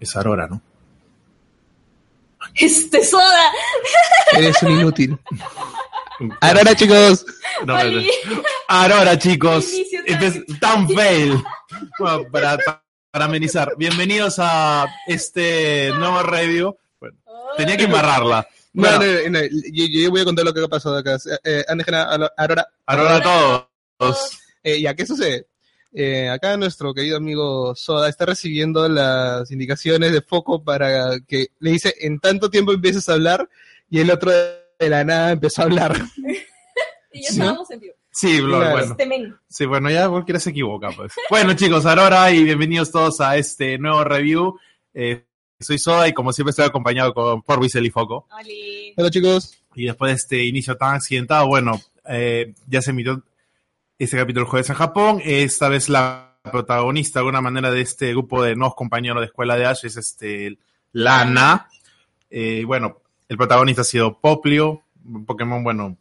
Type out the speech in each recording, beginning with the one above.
Es Aurora, ¿no? Este soda. Eres un inútil. Aurora, chicos. No. Aurora, chicos. Inicio tan- fail. Bueno, para, para amenizar. Bienvenidos a este nuevo review. Bueno, tenía que embarrarla. No, Bueno, no, no, yo, yo voy a contar lo que ha pasado acá. Eh, antes que nada, Aurora. Aurora a todos. Eh, ya, ¿qué sucede? Eh, acá nuestro querido amigo Soda está recibiendo las indicaciones de foco para que le dice en tanto tiempo empieces a hablar y el otro de la nada empezó a hablar. Y ya estábamos en vivo. Sí, Claro. bueno. Este. Sí, bueno, ya cualquiera se equivoca, pues. Bueno, chicos, Aurora y bienvenidos todos a este nuevo review. Eh, soy Soda y como siempre estoy acompañado con, por Wiesel y Foco. Hola chicos. Y después de este inicio tan accidentado, bueno, eh, ya se emitió este capítulo jueves en Japón. Esta vez la protagonista, de alguna manera, de este grupo de nuevos compañeros de escuela de Ash es este, Lana. Eh, bueno, el protagonista ha sido Poplio, un Pokémon, bueno,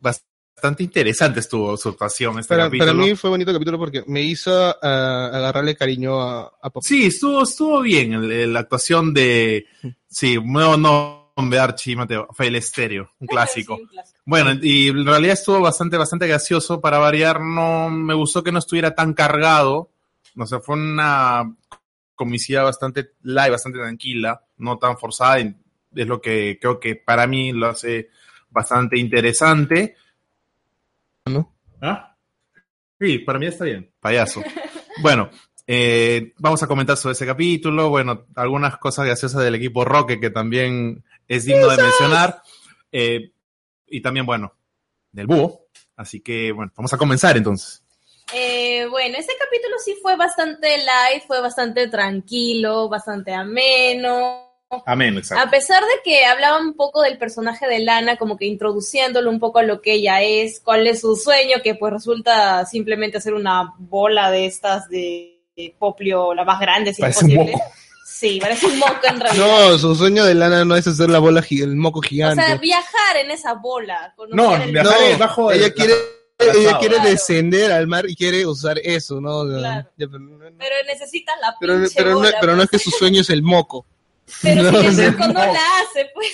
bastante interesante estuvo su actuación este Para, capítulo. para mí fue bonito el capítulo porque me hizo ah, agarrarle cariño a, a Pop. Sí, estuvo, estuvo bien la actuación de, sí, nuevo nombre de Archie Mateo, fue el estéreo, un clásico. Sí, un clásico. Bueno, y en realidad estuvo bastante, bastante gracioso. Para variar, no me gustó que no estuviera tan cargado. No sé, fue una comicidad bastante light, bastante tranquila, no tan forzada. y Es lo que creo que para mí lo hace bastante interesante. ¿no? ¿Ah? Sí, para mí está bien, payaso. Bueno, eh, vamos a comentar sobre ese capítulo. Bueno, algunas cosas graciosas del equipo Rocket que también es digno de mencionar. Eh, y también, bueno, del búho. Así que, bueno, vamos a comenzar entonces. Eh, bueno, ese capítulo sí fue bastante light, fue bastante tranquilo, bastante ameno. Amén, A pesar de que hablaba un poco del personaje de Lana, como que introduciéndolo un poco a lo que ella es, cuál es su sueño, que pues resulta simplemente ser una bola de estas de, de poplio, la más grande, si es Parece posible. Sí, parece un moco en realidad. No, su sueño de Lana no es hacer la bola, el moco o gigante. sea, viajar en esa bola. No, el- viajar No, ella la- quiere, la ella quiere Claro. descender al mar y quiere usar eso, ¿no? O Claro. ya, pero, no- Pero necesita la pero, pinche pero no, bola, pero no es que pues. su sueño es el moco. Pero No, si o el moco no la hace, pues.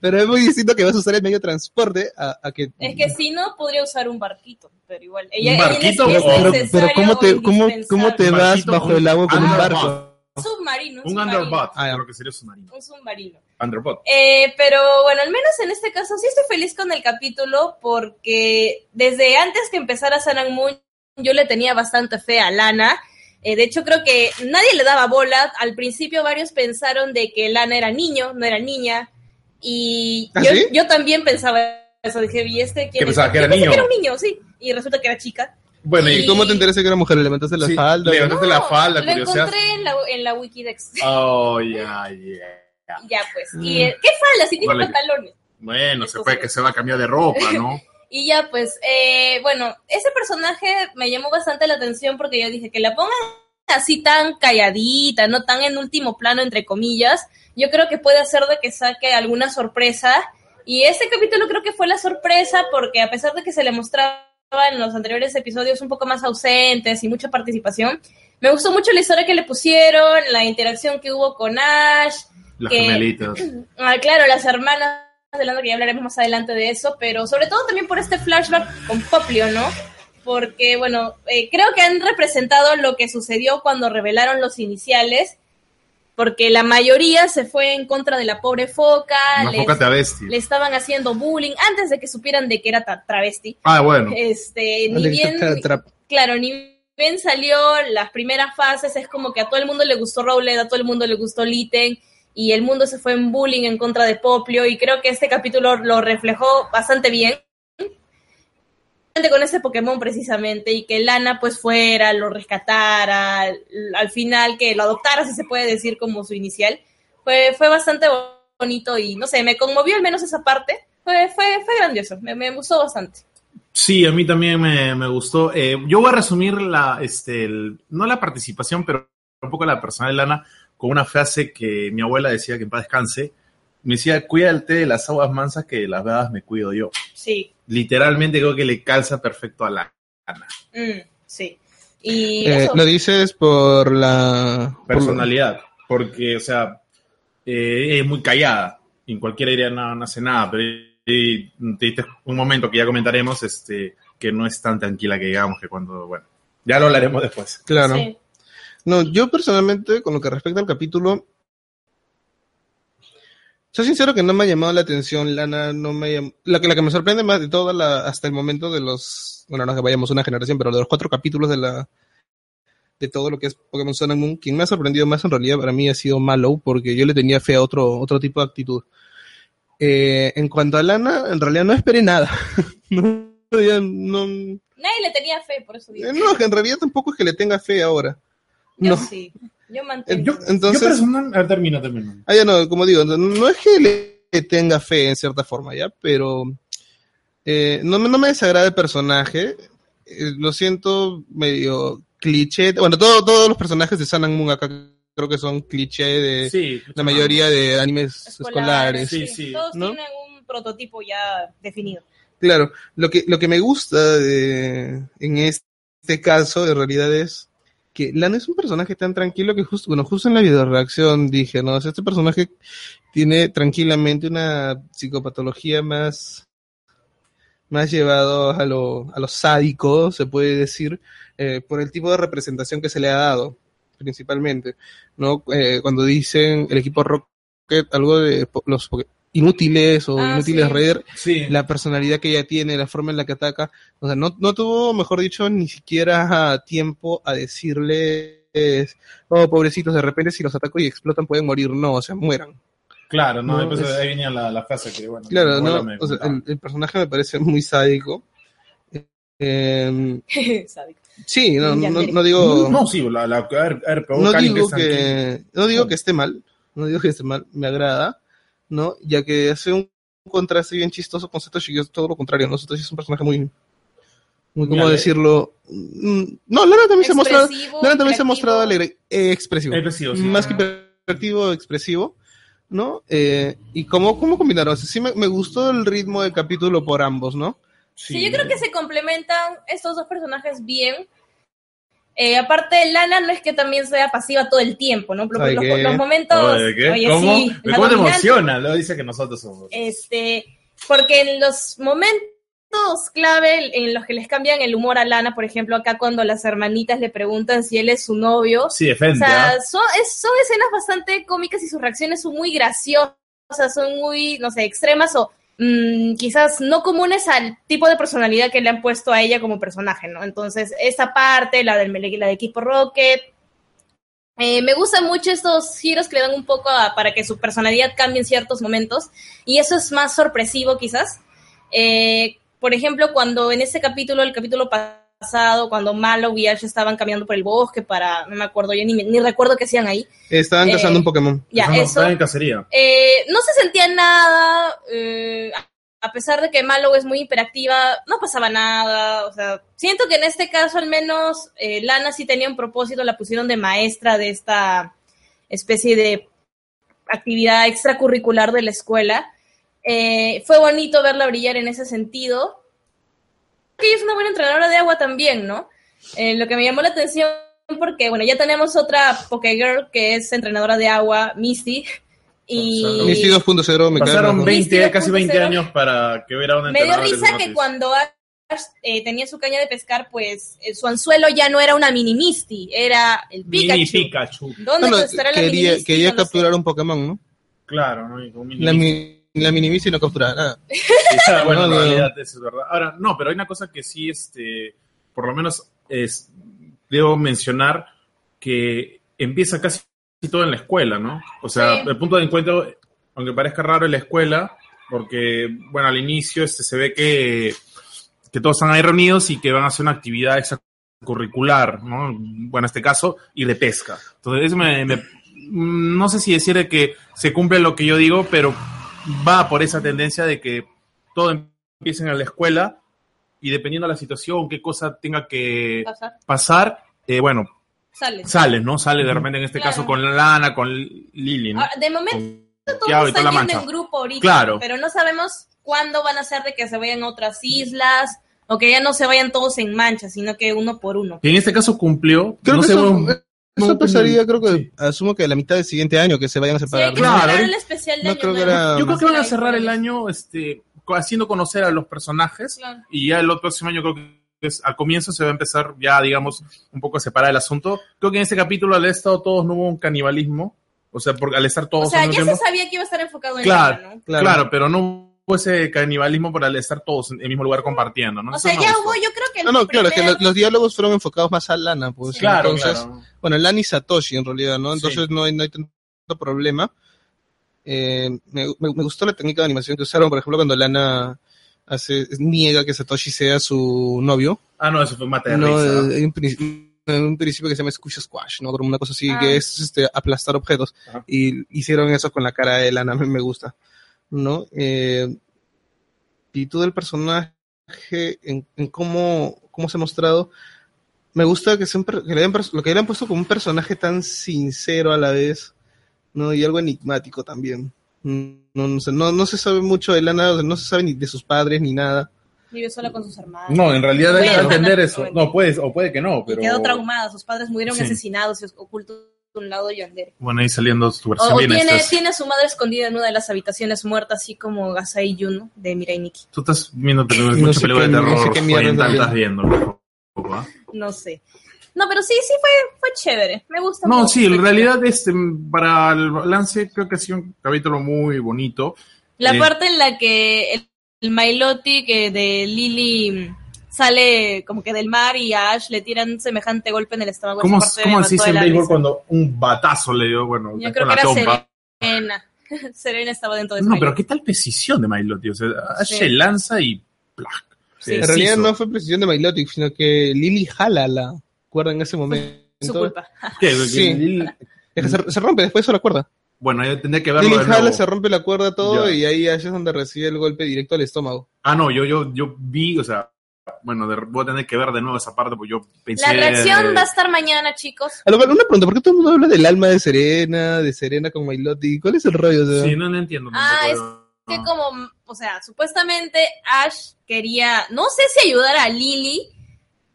Pero es muy distinto que vas a usar el medio de transporte a, a que... Es que si no, podría usar un barquito, pero igual. Ella, ¿Un ella barquito? es- es Pero- pero, ¿cómo o te, cómo, cómo te vas bajo el agua con un underbot. barco? Un submarino. Un, Un submarino. underbot, Ah, creo que sería submarino. Un submarino. Underbot. Eh, pero bueno, al menos en este caso sí estoy feliz con el capítulo porque desde antes que empezara San Moon yo le tenía bastante fe a Lana. Eh, de hecho, creo que nadie le daba bola. Al principio varios pensaron de que Lana era niño, no era niña. Y ¿Ah, yo, sí? yo también pensaba eso. Dije, ¿y este quién ¿Qué es? pensaba, que era niño? que era un niño, sí. Y resulta que era chica. Bueno, ¿Y y cómo te enteraste que era mujer? ¿Le levantaste la Sí, falda? levantaste la falda, Lo curiosidad. encontré en la, en la Wikidex. Oh, ya, ya. ya, pues. Mm. Y, eh, ¿Qué falda? Si tiene Vale. pantalones. Bueno, se puede que se va a cambiar de ropa, ¿no? Y ya, pues, eh, bueno, ese personaje me llamó bastante la atención porque yo dije que la pongan así tan calladita, no tan en último plano, entre comillas. Yo creo que puede hacer de que saque alguna sorpresa. Y este capítulo creo que fue la sorpresa porque a pesar de que se le mostraba en los anteriores episodios un poco más ausentes y mucha participación, me gustó mucho la historia que le pusieron, la interacción que hubo con Ash, Las Que- gemelitas. Ah, claro, las hermanas de Lando, que ya hablaremos más adelante de eso, pero sobre todo también por este flashback con Poplio, ¿no? Porque, bueno, eh, creo que han representado lo que sucedió cuando revelaron los iniciales, porque la mayoría se fue en contra de la pobre foca, les- foca travesti. le estaban haciendo bullying antes de que supieran de que era travesti. Ah, bueno. Este, ni bien, claro, ni bien salió las primeras fases, es como que a todo el mundo le gustó Rowlet, a todo el mundo le gustó Litten, y el mundo se fue en bullying en contra de Poplio, y creo que este capítulo lo reflejó bastante bien con ese Pokémon precisamente y que Lana pues fuera, lo rescatara, al, al final que lo adoptara, si se puede decir como su inicial, fue, fue bastante bonito y no sé, me conmovió al menos esa parte, fue, fue, fue grandioso, me, me gustó bastante. Sí, a mí también me, me gustó. Eh, yo voy a resumir la, este, el- no la participación, pero un poco la personal de Lana con una frase que mi abuela decía que en paz descanse. Me decía, cuídate de las aguas mansas que de las bravas me cuido yo. Sí, Literalmente creo que le calza perfecto a Lana. Mm, sí. Y Eh, eso. lo dices por la... Personalidad. Porque, o sea, eh, es muy callada. En cualquier área no, no hace nada, pero y, te diste un momento que ya comentaremos, este, que no es tan tranquila que digamos que cuando, bueno, ya lo hablaremos después. Claro. Sí. No, yo personalmente, con lo que respecta al capítulo, soy sincero que no me ha llamado la atención, Lana, no me llam- la que la que me sorprende más de toda la, hasta el momento de los, bueno, no es que vayamos una generación, pero de los cuatro capítulos de la, de todo lo que es Pokémon Sun and Moon, quien me ha sorprendido más en realidad para mí ha sido Mallow, porque yo le tenía fe a otro, otro tipo de actitud. Eh, en cuanto a Lana, en realidad no esperé nada. no, ya no, Nadie le tenía fe, por eso digo. eh, no, que en realidad tampoco es que le tenga fe ahora. Yo No. sí. Yo mantengo. Yo, Entonces- yo personal, a ver, termina, termina. Ah, ya no, como digo, no, no es que le tenga fe en cierta forma, ¿ya? Pero eh, no, me- no me desagrada el personaje. eh, lo siento medio cliché. Bueno, todo- todos los personajes de Sun and Moon acá creo que son cliché de Sí, la mayoría de animes Escolares, escolares. Sí, sí. Todos ¿no? tienen un prototipo ya definido. Claro, lo que, lo que me gusta de, en este caso, en realidad, es que Lana es un personaje tan tranquilo que justo, bueno, justo en la videoreacción dije, no, este personaje tiene tranquilamente una psicopatología más, más llevado a lo, a lo sádico, se puede decir, eh, por el tipo de representación que se le ha dado, principalmente, ¿no? Eh, cuando dicen el equipo Rocket algo de los inútiles o Ah, inútiles sí. Raider, Sí. la personalidad que ella tiene, la forma en la que ataca. O sea, no, no tuvo, mejor dicho, ni siquiera tiempo a decirles, oh, pobrecitos, de repente si los ataco y explotan pueden morir. No, o sea, mueran. Claro, no, No, después es- ahí venía la, la frase que, bueno, Claro, no, me o sea, comentaba. el, el personaje me parece muy sádico. Eh, Sádico. sí, no, no, no digo, No, sí, la, la, a ver, a ver, pero no digo que, no digo No. que esté mal, no digo que esté mal, me agrada, ¿no? Ya que hace un contraste bien chistoso con Satoshi, que es todo lo contrario, ¿no? Satoshi es un personaje muy, muy, ¿cómo decirlo? Mm, No, Lara también se ha mostrado, Lara también se ha mostrado alegre, eh, expresivo, Expresivo, sí. más que hiperactivo, expresivo, ¿no? Eh, y cómo, cómo combinaron, O sea, sí me, me gustó el ritmo del capítulo por ambos, ¿no? Sí, yo creo que se complementan estos dos personajes bien. Eh, aparte, Lana no es que también sea pasiva todo el tiempo, ¿no? Los, Ay, los- los momentos. Oye, ¿qué? oye, ¿Cómo? sí, ¿De la ¿Cómo te emociona? Lo dice que nosotros somos. Este, porque en los momentos clave en los que les cambian el humor a Lana, por ejemplo, acá cuando las hermanitas le preguntan si él es su novio, Sí, o defende. sea, ¿ah? son, es- son escenas bastante cómicas y sus reacciones son muy graciosas, son muy, no sé, extremas o mm, quizás no comunes al tipo de personalidad que le han puesto a ella como personaje, ¿no? Entonces, esa parte, la del la de equipo Rocket, eh, me gustan mucho estos giros que le dan un poco a- para que su personalidad cambie en ciertos momentos y eso es más sorpresivo quizás. Eh, por ejemplo, cuando en ese capítulo, el capítulo pasado, cuando Malo y Ash estaban caminando por el bosque para, no me acuerdo, yo ni, ni recuerdo qué hacían ahí. Estaban Eh, cazando un Pokémon. Ya, Estamos- eso. están en cacería. Eh, no se sentía nada, eh, a pesar de que Malo es muy hiperactiva, no pasaba nada, o sea, siento que en este caso al menos eh, Lana sí tenía un propósito, la pusieron de maestra de esta especie de actividad extracurricular de la escuela. Eh, fue bonito verla brillar en ese sentido. Que ella es una buena entrenadora de agua también, ¿no? Eh, lo que me llamó la atención porque, bueno, ya tenemos otra Pokégirl que es entrenadora de agua, Misty. Y Misty 2.0 me Pasaron mejor. 20, Misty casi 20 2.0. años para que hubiera una me dio risa que cuando Ash eh, tenía su caña de pescar, pues eh, su anzuelo ya no era una mini Misty, era el Pikachu. Mini Pikachu. ¿Dónde Bueno, estará la mini Misty? quería capturar un Pokémon, ¿no? Claro, ¿no? Y con mini La, mi, la Minimis y no capturaba nada. Bueno, en No, realidad eso es verdad. Ahora, no, pero hay una cosa que sí, este, por lo menos es, debo mencionar que empieza casi todo en la escuela, ¿no? O sea, Sí. el punto de encuentro, aunque parezca raro en la escuela, porque, bueno, al inicio este, se ve que, que todos están ahí reunidos y que van a hacer una actividad extracurricular, ¿no? Bueno, en este caso, y de pesca. Entonces, eso me, me- no sé si decir de que se cumple lo que yo digo, pero va por esa tendencia de que todo empiecen en la escuela y dependiendo de la situación, qué cosa tenga que Pasar. pasar, eh, bueno, Sale. sale, ¿no? Sale de repente en este Claro. caso con Lana, con Lily, ¿no? Ahora, de momento Con todos y están yendo en grupo ahorita, Claro. pero no sabemos cuándo van a ser de que se vayan a otras islas O que ya no se vayan todos en mancha, sino que uno por uno. Que en este caso cumplió. Creo no que sé, eso, bueno, eso no, pasaría, creo que, sí. asumo que a la mitad del siguiente año que se vayan a separar. Claro, el especial de No Año creo que Nuevo. era- Yo creo que van a cerrar el año este, haciendo conocer a los personajes Claro. y ya el otro próximo año creo que es, al comienzo se va a empezar ya, digamos, un poco a separar el asunto. Creo que en ese capítulo al estado todos no hubo un canibalismo, o sea, por, al estar todos O sea, ya se tiempo- sabía que iba a estar enfocado en Claro, ella, ¿no? claro. Claro. pero no hubo ese canibalismo por al estar todos en el mismo lugar compartiendo, ¿no? O sea, ya hubo, yo creo que No, no, claro, que los diálogos fueron enfocados más a Lana, pues. Sí. Claro, Entonces, claro. Bueno, Lana y Satoshi en realidad, ¿no? Sí. Entonces no, hay, no hay tanto problema. Eh, me, me- me gustó la técnica de animación que usaron, por ejemplo, cuando Lana hace, niega que Satoshi sea su novio. Ah, no, eso fue mate de No, risa. eh, hay un, princi- un principio que se llama Squish Squash, ¿no? Como una cosa así, Ah. que es este, aplastar objetos. Ajá. Y hicieron eso con la cara de Lana, me, me gusta, ¿no? Eh, y todo el personaje, en, en cómo, cómo se ha mostrado, me gusta que, siempre, que le hayan, pers- lo que le han puesto como un personaje tan sincero a la vez, ¿no? Y algo enigmático también. No, no, sé, no, no se sabe mucho de Lana, no se sabe ni de sus padres ni nada. Vive sola con sus hermanos. No, en realidad hay que entender eso. No, puede, o puede que no, Y pero... quedó traumada, sus padres murieron Sí. asesinados y ocultos un lado Yandere. Bueno, ahí saliendo tu O, versión o bien tiene, estás- tiene a su madre escondida en una de las habitaciones muerta, así como Gasai Yuno de Mirai Nikki. Tú estás viendo películas, No mucha sé película de qué- no terror sé qué mierda oriental, estás viendo. No sé. No, pero sí, sí fue, fue chévere. Me gusta No, mucho. sí, en realidad este, para el balance creo que ha sido un capítulo muy bonito. La eh, parte en la que el, el Mailoti que de Lily sale como que del mar y a Ash le tiran semejante golpe en el estómago. ¿Cómo, cómo se dice en béisbol cuando un batazo le dio? Bueno, Yo creo que era. Serena. Serena estaba dentro de No, Smiley. pero qué tal precisión de Mailotti. O sea, Ash Sí. se lanza y. ¡plac! Sí. En realidad no fue precisión de Milotic, sino que Lily jala la cuerda en ese momento. Su culpa. ¿Qué? Sí. Es que se, se rompe después de la cuerda. Bueno, yo tendría que verlo Lily de nuevo. jala, se rompe la cuerda todo Ya. y ahí Ash es donde recibe el golpe directo al estómago. Ah, no, yo, yo, yo vi, o sea, bueno, de- voy a tener que ver de nuevo esa parte porque yo pensé. La reacción va a estar mañana, chicos. A lo cual, una pregunta, ¿por qué todo el mundo habla del alma de Serena, de Serena con Milotic? ¿Cuál es el rollo? O sea, Sí, no, no entiendo. Ah, tampoco, Que no. como, o sea, supuestamente Ash quería, no sé si ayudar a Lily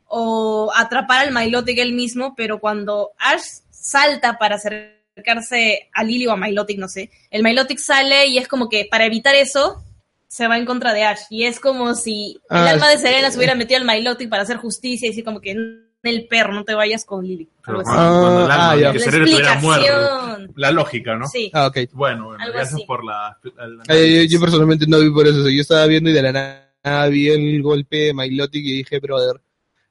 o atrapar al Milotic él mismo, pero cuando Ash salta para acercarse a Lily o a Milotic, no sé, el Milotic sale y es como que para evitar eso se va en contra de Ash y es como si el Ah, alma de. Serena se hubiera metido al Milotic para hacer justicia y decir como que el perro, no te vayas con Lily. Pero algo así. cuando, cuando el alma Ah, ya. que La Serena estuviera muerto. explicación. La lógica, ¿no? Sí. Ah, ok. Bueno, gracias así. por la. Ah, yo, personalmente no vi por eso. o sea, yo estaba viendo y de la nada vi el golpe de Milotic y dije, brother,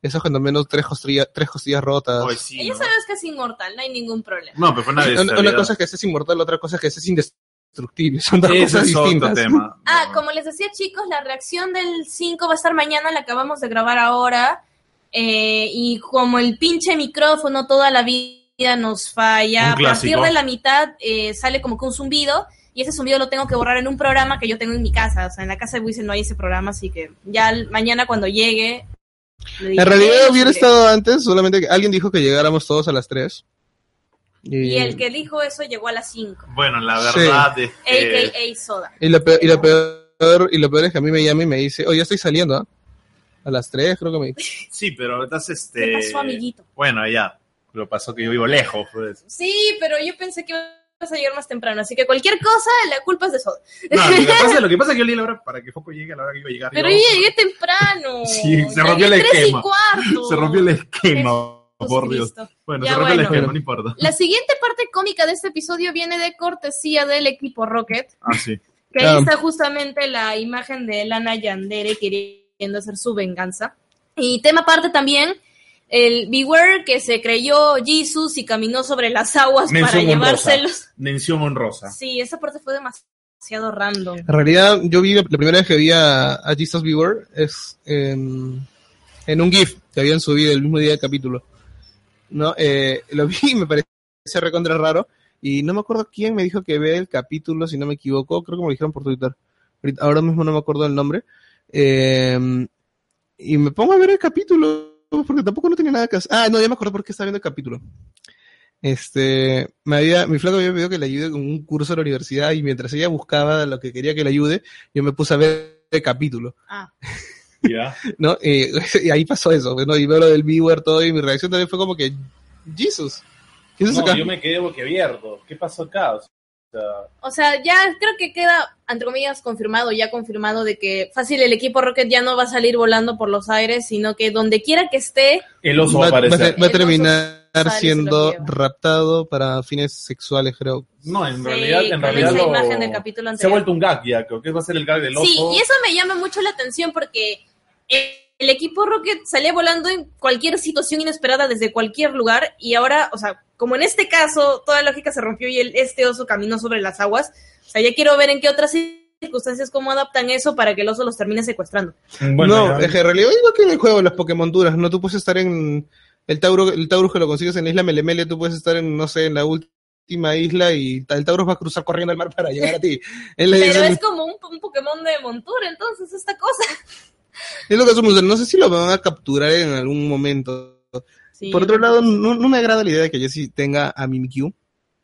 eso es cuando menos tres costillas, tres costillas rotas. Ay, sí, Ella ¿no? sabes que es inmortal, no hay ningún problema. No, pero fue una una, cosa es que seas inmortal, otra cosa es que seas indestructible. Son dos Ese cosas es otro distintas. tema. Ah, No. como les decía chicos, la reacción del 5 va a estar mañana, la acabamos de grabar ahora. eh, y como el pinche micrófono toda la vida nos falla, a partir de la mitad eh, sale como que un zumbido. Y ese zumbido lo tengo que borrar en un programa que yo tengo en mi casa. O sea, en la casa de Wiesel no hay ese programa, así que ya mañana cuando llegue. En realidad "Eh, hubiera subiré". estado antes, solamente que alguien dijo que llegáramos todos a las 3. Y el que dijo eso llegó a las 5. Bueno, la Sí. verdad es que. AKA Soda. Y lo, peor, y, lo peor, y lo peor es que a mí me llama y me dice, oye, ya estoy saliendo, ¿ah? A las 3 creo que me Sí, pero estás este. ¿Qué pasó, amiguito? Bueno, ya. Lo pasó que yo vivo lejos, pues. Sí, pero yo pensé que ibas a llegar más temprano, así que cualquier cosa, la culpa es de Soda. No, lo que pasa, lo que pasa es que yo leí la hora para que Foco llegue a la hora que iba a llegar. Pero yo. yo llegué temprano. Sí, se rompió el tres y esquema. cuarto. Se rompió el esquema, por Dios. Bueno, Ya, se rompió el bueno. esquema, no importa. La siguiente parte cómica de este episodio viene de cortesía del equipo Rocket, Ah, sí. que ahí Ah. está justamente la imagen de Lana Yandere queriendo hacer su venganza. Y tema aparte también, el Beware que se creyó Jesus y caminó sobre las aguas para honrosa. llevárselos. Mención honrosa. Sí, esa parte fue demasiado random. En realidad, yo vi la, primera vez que vi a, a Jesus Viewer es en, en un GIF que habían subido el mismo día del capítulo. ¿No? Eh, lo vi y me pareció recontra raro. Y no me acuerdo quién me dijo que ve el capítulo, si no me equivoco. Creo que me lo dijeron por Twitter. Ahora mismo no me acuerdo el nombre. Eh, y me pongo a ver el capítulo porque tampoco no tenía nada que hacer. Ah, no, ya me acuerdo por qué estaba viendo el capítulo. Este, me había, mi flaco había pedido que le ayude con un curso de la universidad y mientras ella buscaba lo que quería que le ayude, yo me puse a ver el capítulo. Ah, ¿no? Eh, y ahí pasó eso, ¿no? Y veo lo del viewer todo y mi reacción también fue como que, Jesus, ¿qué es No, acá? yo me quedé boquiabierto. ¿Qué pasó acá? O sea, O sea, ya creo que queda, entre comillas, confirmado, ya confirmado de que fácil el equipo Rocket ya no va a salir volando por los aires, sino que donde quiera que esté, el oso va a va, a va a terminar siendo raptado para fines sexuales, creo. No, en Sí, realidad, en realidad esa lo- imagen del capítulo se ha anterior. vuelto un gag ya, creo que va a ser el gag del oso. Sí, y eso me llama mucho la atención porque el, el equipo Rocket salía volando en cualquier situación inesperada desde cualquier lugar y ahora, o sea, como en este caso toda la lógica se rompió y el, este oso caminó sobre las aguas, o sea, ya quiero ver en qué otras circunstancias cómo adaptan eso para que el oso los termine secuestrando. Bueno, no, es que en realidad igual que en el juego, las Pokémon duras, ¿no? Tú puedes estar en el Tauro, el Taurus que lo consigues en la isla Melemele, tú puedes estar en, no sé, en la última isla y el Taurus va a cruzar corriendo al mar para llegar a ti. Pero es- es como un, un Pokémon de montura, entonces, esta cosa. es lo que hacemos, no sé si lo van a capturar en algún momento. Sí, Por otro lado, no, no me agrada la idea de que Jessie tenga a Mimikyu.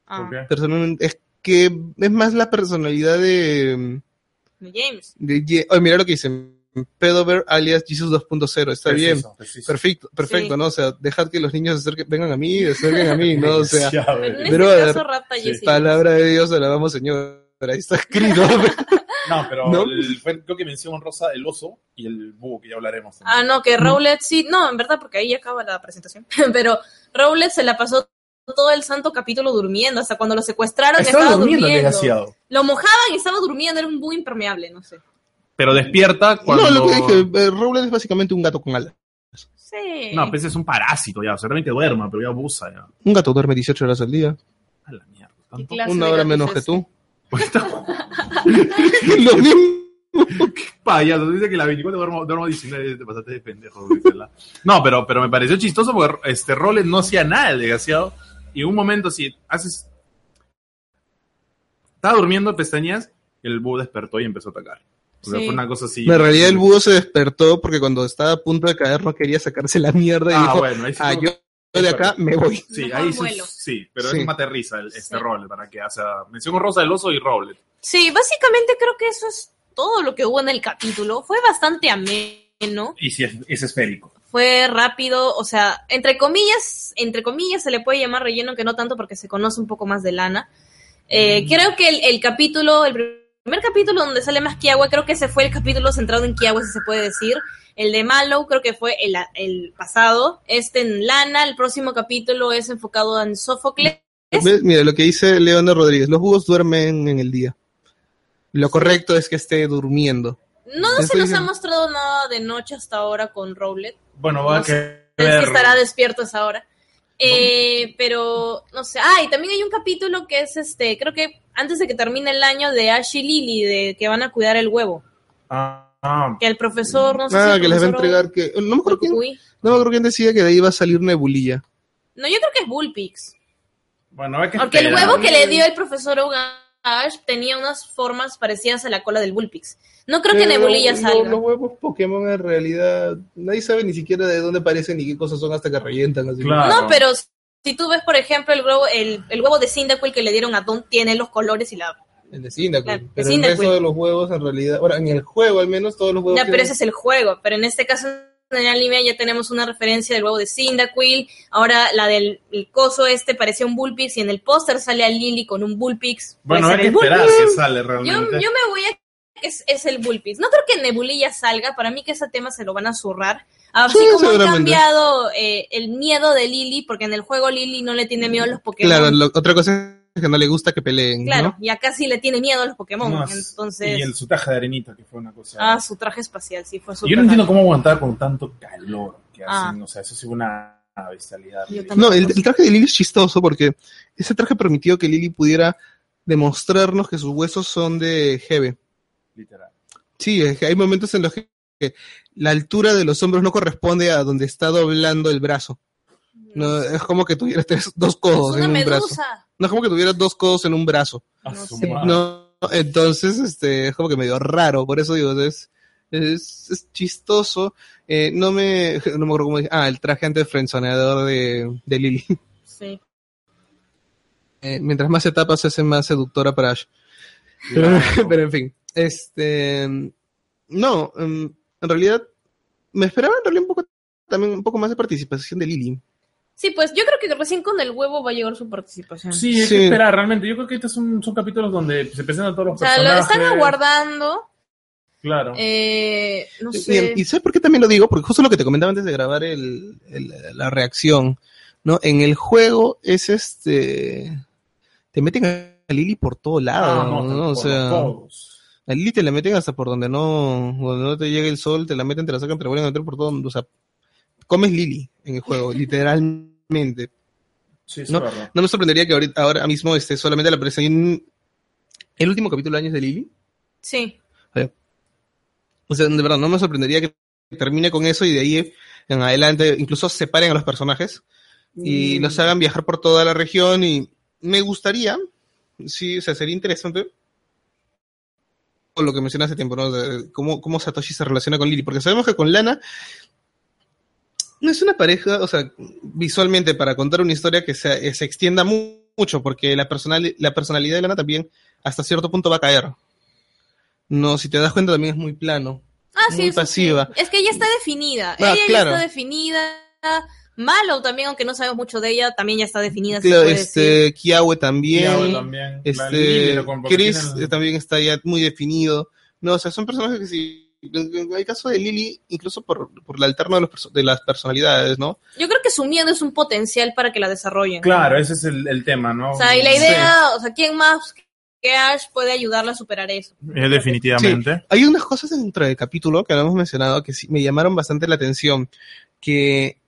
ah. Personalmente, es que es más la personalidad de... James. de Ye- Oye, mira lo que dice. Pedover alias Jesus 2.0. Está bien. Preciso. Perfecto, perfecto, Sí. ¿no? O sea, dejad que los niños acerquen, vengan a mí, se acerquen a mí, ¿no? O sea, Pero este palabra de Dios, alabamos Señor. Ahí está escrito. No, pero ¿No? el- fue- creo que mencionó Rosa el oso y el búho, que ya hablaremos. también. Ah, no, que Rowlet sí, no, en verdad, porque ahí acaba la presentación. Pero Rowlet se la pasó todo el santo capítulo durmiendo, hasta cuando lo secuestraron Estaba estaba, durmiendo durmiendo. desgraciado. Lo mojaban y estaba durmiendo, era un búho impermeable, no sé. Pero despierta cuando... No, lo que dije, eh, Rowlet es básicamente un gato con alas. Sí. No, pues es un parásito ya, seguramente duerma, pero ya abusa ya. Un gato duerme 18 horas al día, A la mierda. ¿Qué ¿tanto? clase una hora menos es que ese? tú. Pues está lo mismo. payaso, dice que la 24 duermo, duermo 19, te pasaste de pendejo. Grisela. No, pero, pero me pareció chistoso porque este Roles no hacía nada, el desgraciado. Y en un momento, si haces. Estaba durmiendo, pestañas, el búho despertó y empezó a atacar. O sea, Sí. fue una cosa así. En realidad el búho se despertó porque cuando estaba a punto de caer no quería sacarse la mierda y Ah, dijo, bueno, ahí sí ah, yo de acá me voy. Sí, Mejor ahí sí, vuelo. sí, pero Sí. es un aterriza el, este Sí. Para que haga. Mención rosa del oso y Rolet. Sí, básicamente creo que eso es todo lo que hubo en el capítulo. Fue bastante ameno, Y si es, es esférico. fue rápido, o sea, entre comillas, entre comillas se le puede llamar relleno, que no tanto porque se conoce un poco más de Lana. Eh, Creo que el, el capítulo, el primer capítulo donde sale más Kiawe, creo que ese fue el capítulo centrado en Kiawe, si se puede decir. El de Mallow creo que fue el, el pasado. Este en Lana, el próximo capítulo es enfocado en Sófocles. Mira, lo que dice Leona Rodríguez, los búhos duermen en el día. Lo correcto es que esté durmiendo. No se nos ha mostrado nada de noche hasta ahora con Rowlet. Bueno, va No a si estará despierto a esa hora. Eh, pero, no sé. Ah, y también hay un capítulo que es este, creo que antes de que termine el año de Ash y Lily, de que van a cuidar el huevo. Ah, ah, Que el profesor, no sé Ah, si que les va a entregar que... No me acuerdo quién, no me acuerdo quién decía que de ahí iba a salir Nebulilla. No, yo creo que es Bullpix. bueno, hay que Aunque el huevo que le dio el profesor Ash tenía unas formas parecidas a la cola del Bullpix. No creo que Pero Nebulilla lo- salga. Los huevos Pokémon en realidad, nadie sabe ni siquiera de dónde parecen ni qué cosas son hasta que revientan. Así. Claro. No, pero si tú ves, por ejemplo, el huevo, el, el huevo de Cyndaquil que le dieron a Don tiene los colores y la... El de Cyndaquil. Claro, pero el resto de los huevos en realidad, ahora en el juego al menos todos los huevos. Ya, pero ese es el juego. Pero en este caso, en el anime ya tenemos una referencia del huevo de Cyndaquil. Ahora la del el coso este parecía un Bullpix y en el póster sale a Lily con un Bullpix. Bueno, hay que esperar si sale Yo, realmente. yo me voy a que es, es el Bullpix. No creo que Nebulilla salga. Para mí que ese tema se lo van a zurrar. Así Sí, como han cambiado eh, el miedo de Lily, porque en el juego Lily no le tiene miedo a los Pokémon. Claro, lo- otra cosa es que no le gusta que peleen. Claro, ¿no? y acá sí le tiene miedo a los Pokémon. No, entonces, Y el, su traje de arenita, que fue una cosa. ah, su traje espacial, sí, fue su Yo no entiendo cómo aguantar con tanto calor que Ah. hacen. O sea, eso sí una bestialidad. Yo también. No, el, el traje de Lily es chistoso porque ese traje permitió que Lily pudiera demostrarnos que sus huesos son de Hebe. Literal. Sí, es que hay momentos en los que que la altura de los hombros no corresponde a donde está doblando el brazo. No, es como que tuvieras tres- dos es codos una en un brazo. medusa. No es como que tuvieras dos codos en un brazo. No entonces este, es como que medio raro, por eso digo, es, es, es chistoso. Eh, no me, no me acuerdo cómo dije. Ah, el traje antifrenzoneador de, de Lily. Sí. Eh, mientras más etapas se hace más seductora para Ash. Claro. pero en fin, este, no, em, en realidad me esperaba en realidad un poco, también un poco más de participación de Lily. Sí, pues yo creo que recién con el huevo va a llegar su participación. Sí, hay Sí. que esperar, realmente. Yo creo que estos son, son capítulos donde se presentan todos los O sea, lo personajes. están aguardando. Claro. Eh, no sé. ¿Y sabes por qué también lo digo? Porque justo lo que te comentaba antes de grabar el, el- la reacción, ¿no? En el juego es este... Te meten a Lily por todo lado, Ah, ¿no? no, O por sea, los codos. a Lily te la meten hasta por donde no, donde no te llega el sol, te la meten, te la sacan, te la vuelven a meter por todo. O sea, comes Lily en el juego, literalmente. Sí, No, es verdad. No me sorprendería que ahorita, ahora mismo esté solamente la presentación. El último capítulo de años de Lily. Sí. O sea, de verdad, no me sorprendería que termine con eso y de ahí en adelante incluso separen a los personajes y Mm. los hagan viajar por toda la región y me gustaría, sí, o sea, sería interesante lo que mencioné hace tiempo, ¿no? De cómo, cómo Satoshi se relaciona con Lily, porque sabemos que con Lana no es una pareja, o sea, visualmente para contar una historia que se, se extienda mu- mucho, porque la, personal, la personalidad de Lana también hasta cierto punto va a caer. No, si te das cuenta también es muy plano. Ah, sí, Muy sí. pasiva. Es que ella está definida. Ah, ella ya está definida. Malo también, aunque no sabemos mucho de ella, también ya está definida. Claro, este, Kiawe también. Diablo también. Este, Chris eh, también está ya muy definido. No, o sea, son personajes que sí. En el caso de Lily, incluso por, por la alterno de, los de las personalidades, ¿no? Yo creo que su miedo es un potencial para que la desarrollen. Claro, ese es el, el tema, ¿no? O sea, y la idea, o sea, ¿quién más que Ash puede ayudarla a superar eso? Eh, definitivamente. Hay unas cosas dentro del capítulo que no hemos mencionado que sí me llamaron bastante la atención. Que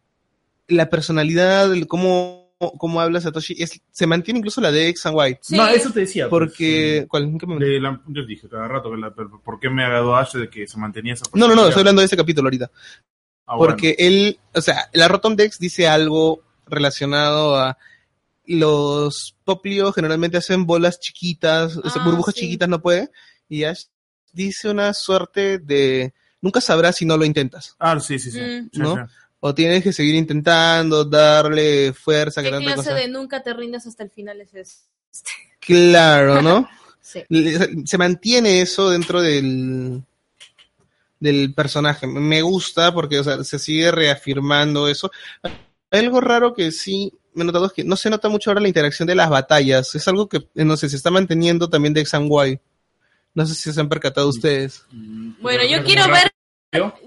la personalidad, el cómo, cómo habla Satoshi, es, se mantiene incluso la de X and Y. Sí. No, eso te decía. pues, Porque. ¿cuál? ¿En qué momento? de la- yo dije cada rato que la, pero ¿por qué me agradó Ash de que se mantenía esa No, no, no, estoy hablando de ese capítulo ahorita. Ah, bueno. Porque él, o sea, la Rotom Dex dice algo relacionado a los Poplio generalmente hacen bolas chiquitas, o sea, Ah, burbujas sí. chiquitas no puede, y Ash dice una suerte de nunca sabrás si no lo intentas, Ah, sí, sí, sí. Mm. Sí, ¿no? sí. O tienes que seguir intentando, darle fuerza, ¿Qué que tanta clase cosa. de nunca te rindes hasta el final es este? Claro, ¿no? Sí. Se mantiene eso dentro del del personaje. Me gusta porque o sea, se sigue reafirmando eso. Algo raro que sí me he notado es que no se nota mucho ahora la interacción de las batallas. Es algo que, eh, no sé, se está manteniendo también de X and Y. No sé si se han percatado ustedes. Bueno, Pero- yo quiero ver.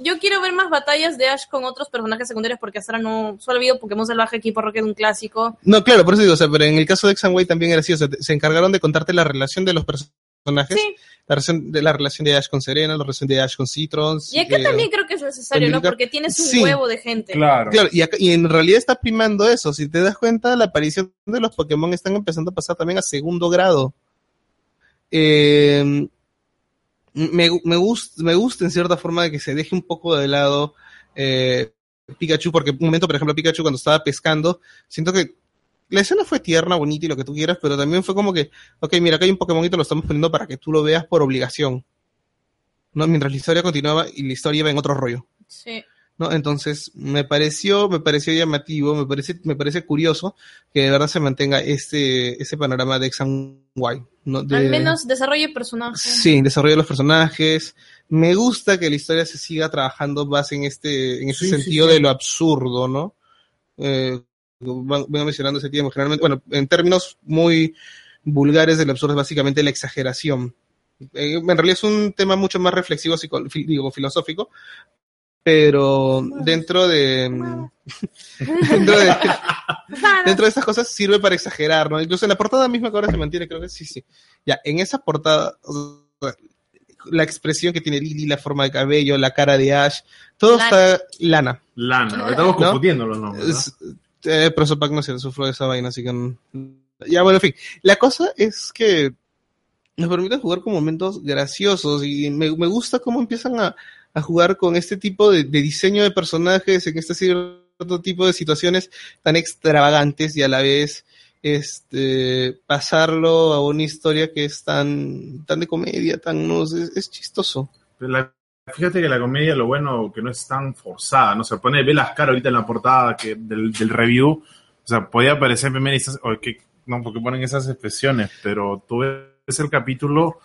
Yo quiero ver más batallas de Ash con otros personajes secundarios porque hasta ahora no solo ha habido Pokémon Salvaje Equipo Rocket un clásico. No, claro, por eso digo, o sea, pero en el caso de X and Y también era así. O sea, se encargaron de contarte la relación de los personajes. Sí. La, relación de, la relación de Ash con Serena, la relación de Ash con Citrons. Y acá eh, también creo que es necesario, ¿no? Porque tienes un Sí. huevo de gente. Claro. Claro, y, acá- y en realidad está primando eso. Si te das cuenta, la aparición de los Pokémon están empezando a pasar también a segundo grado. Eh, me, me, gusta, me gusta en cierta forma de que se deje un poco de lado eh, Pikachu, porque un momento, por ejemplo, Pikachu cuando estaba pescando, siento que la escena fue tierna, bonita y lo que tú quieras, pero también fue como que, ok, mira, acá hay un Pokémon y lo estamos poniendo para que tú lo veas por obligación. ¿no? Mientras la historia continuaba y la historia iba en otro rollo. Sí. ¿No? Entonces, me pareció, me pareció llamativo, me parece, me parece curioso que de verdad se mantenga este, ese panorama de X and Y, ¿no? De- Al menos desarrollo de personaje. Sí, desarrollo de los personajes. Me gusta que la historia se siga trabajando más en este, en ese Sí, sentido sí. de lo absurdo, ¿no? Eh, vengo mencionando ese tiempo, generalmente, bueno, en términos muy vulgares del absurdo es básicamente la exageración. Eh, en realidad es un tema mucho más reflexivo, digo, filosófico, pero dentro de, dentro de, dentro de estas cosas sirve para exagerar, ¿no? Incluso en la portada misma que ahora se mantiene, creo que sí, sí. Ya, en esa portada, la expresión que tiene Lily, la forma de cabello, la cara de Ash, todo Lana. está lana. Lana, estamos ¿No? confundiendo los nombres. ¿no? Es, eh, Prosopac no sé, sufro de esa vaina, así que... no- Ya, bueno, en fin. La cosa es que nos permiten jugar con momentos graciosos y me, me gusta cómo empiezan a, a jugar con este tipo de, diseño de personajes en este cierto tipo de situaciones tan extravagantes y a la vez este pasarlo a una historia que es tan tan de comedia, tan no es, es chistoso. Fíjate que la comedia, lo bueno que no es tan forzada, ¿no? Se pone, ve las caras ahorita en la portada que, del, review, o sea, podía aparecer primero y dices, "Oye, ¿qué- no, porque ponen esas expresiones, pero tú ves el capítulo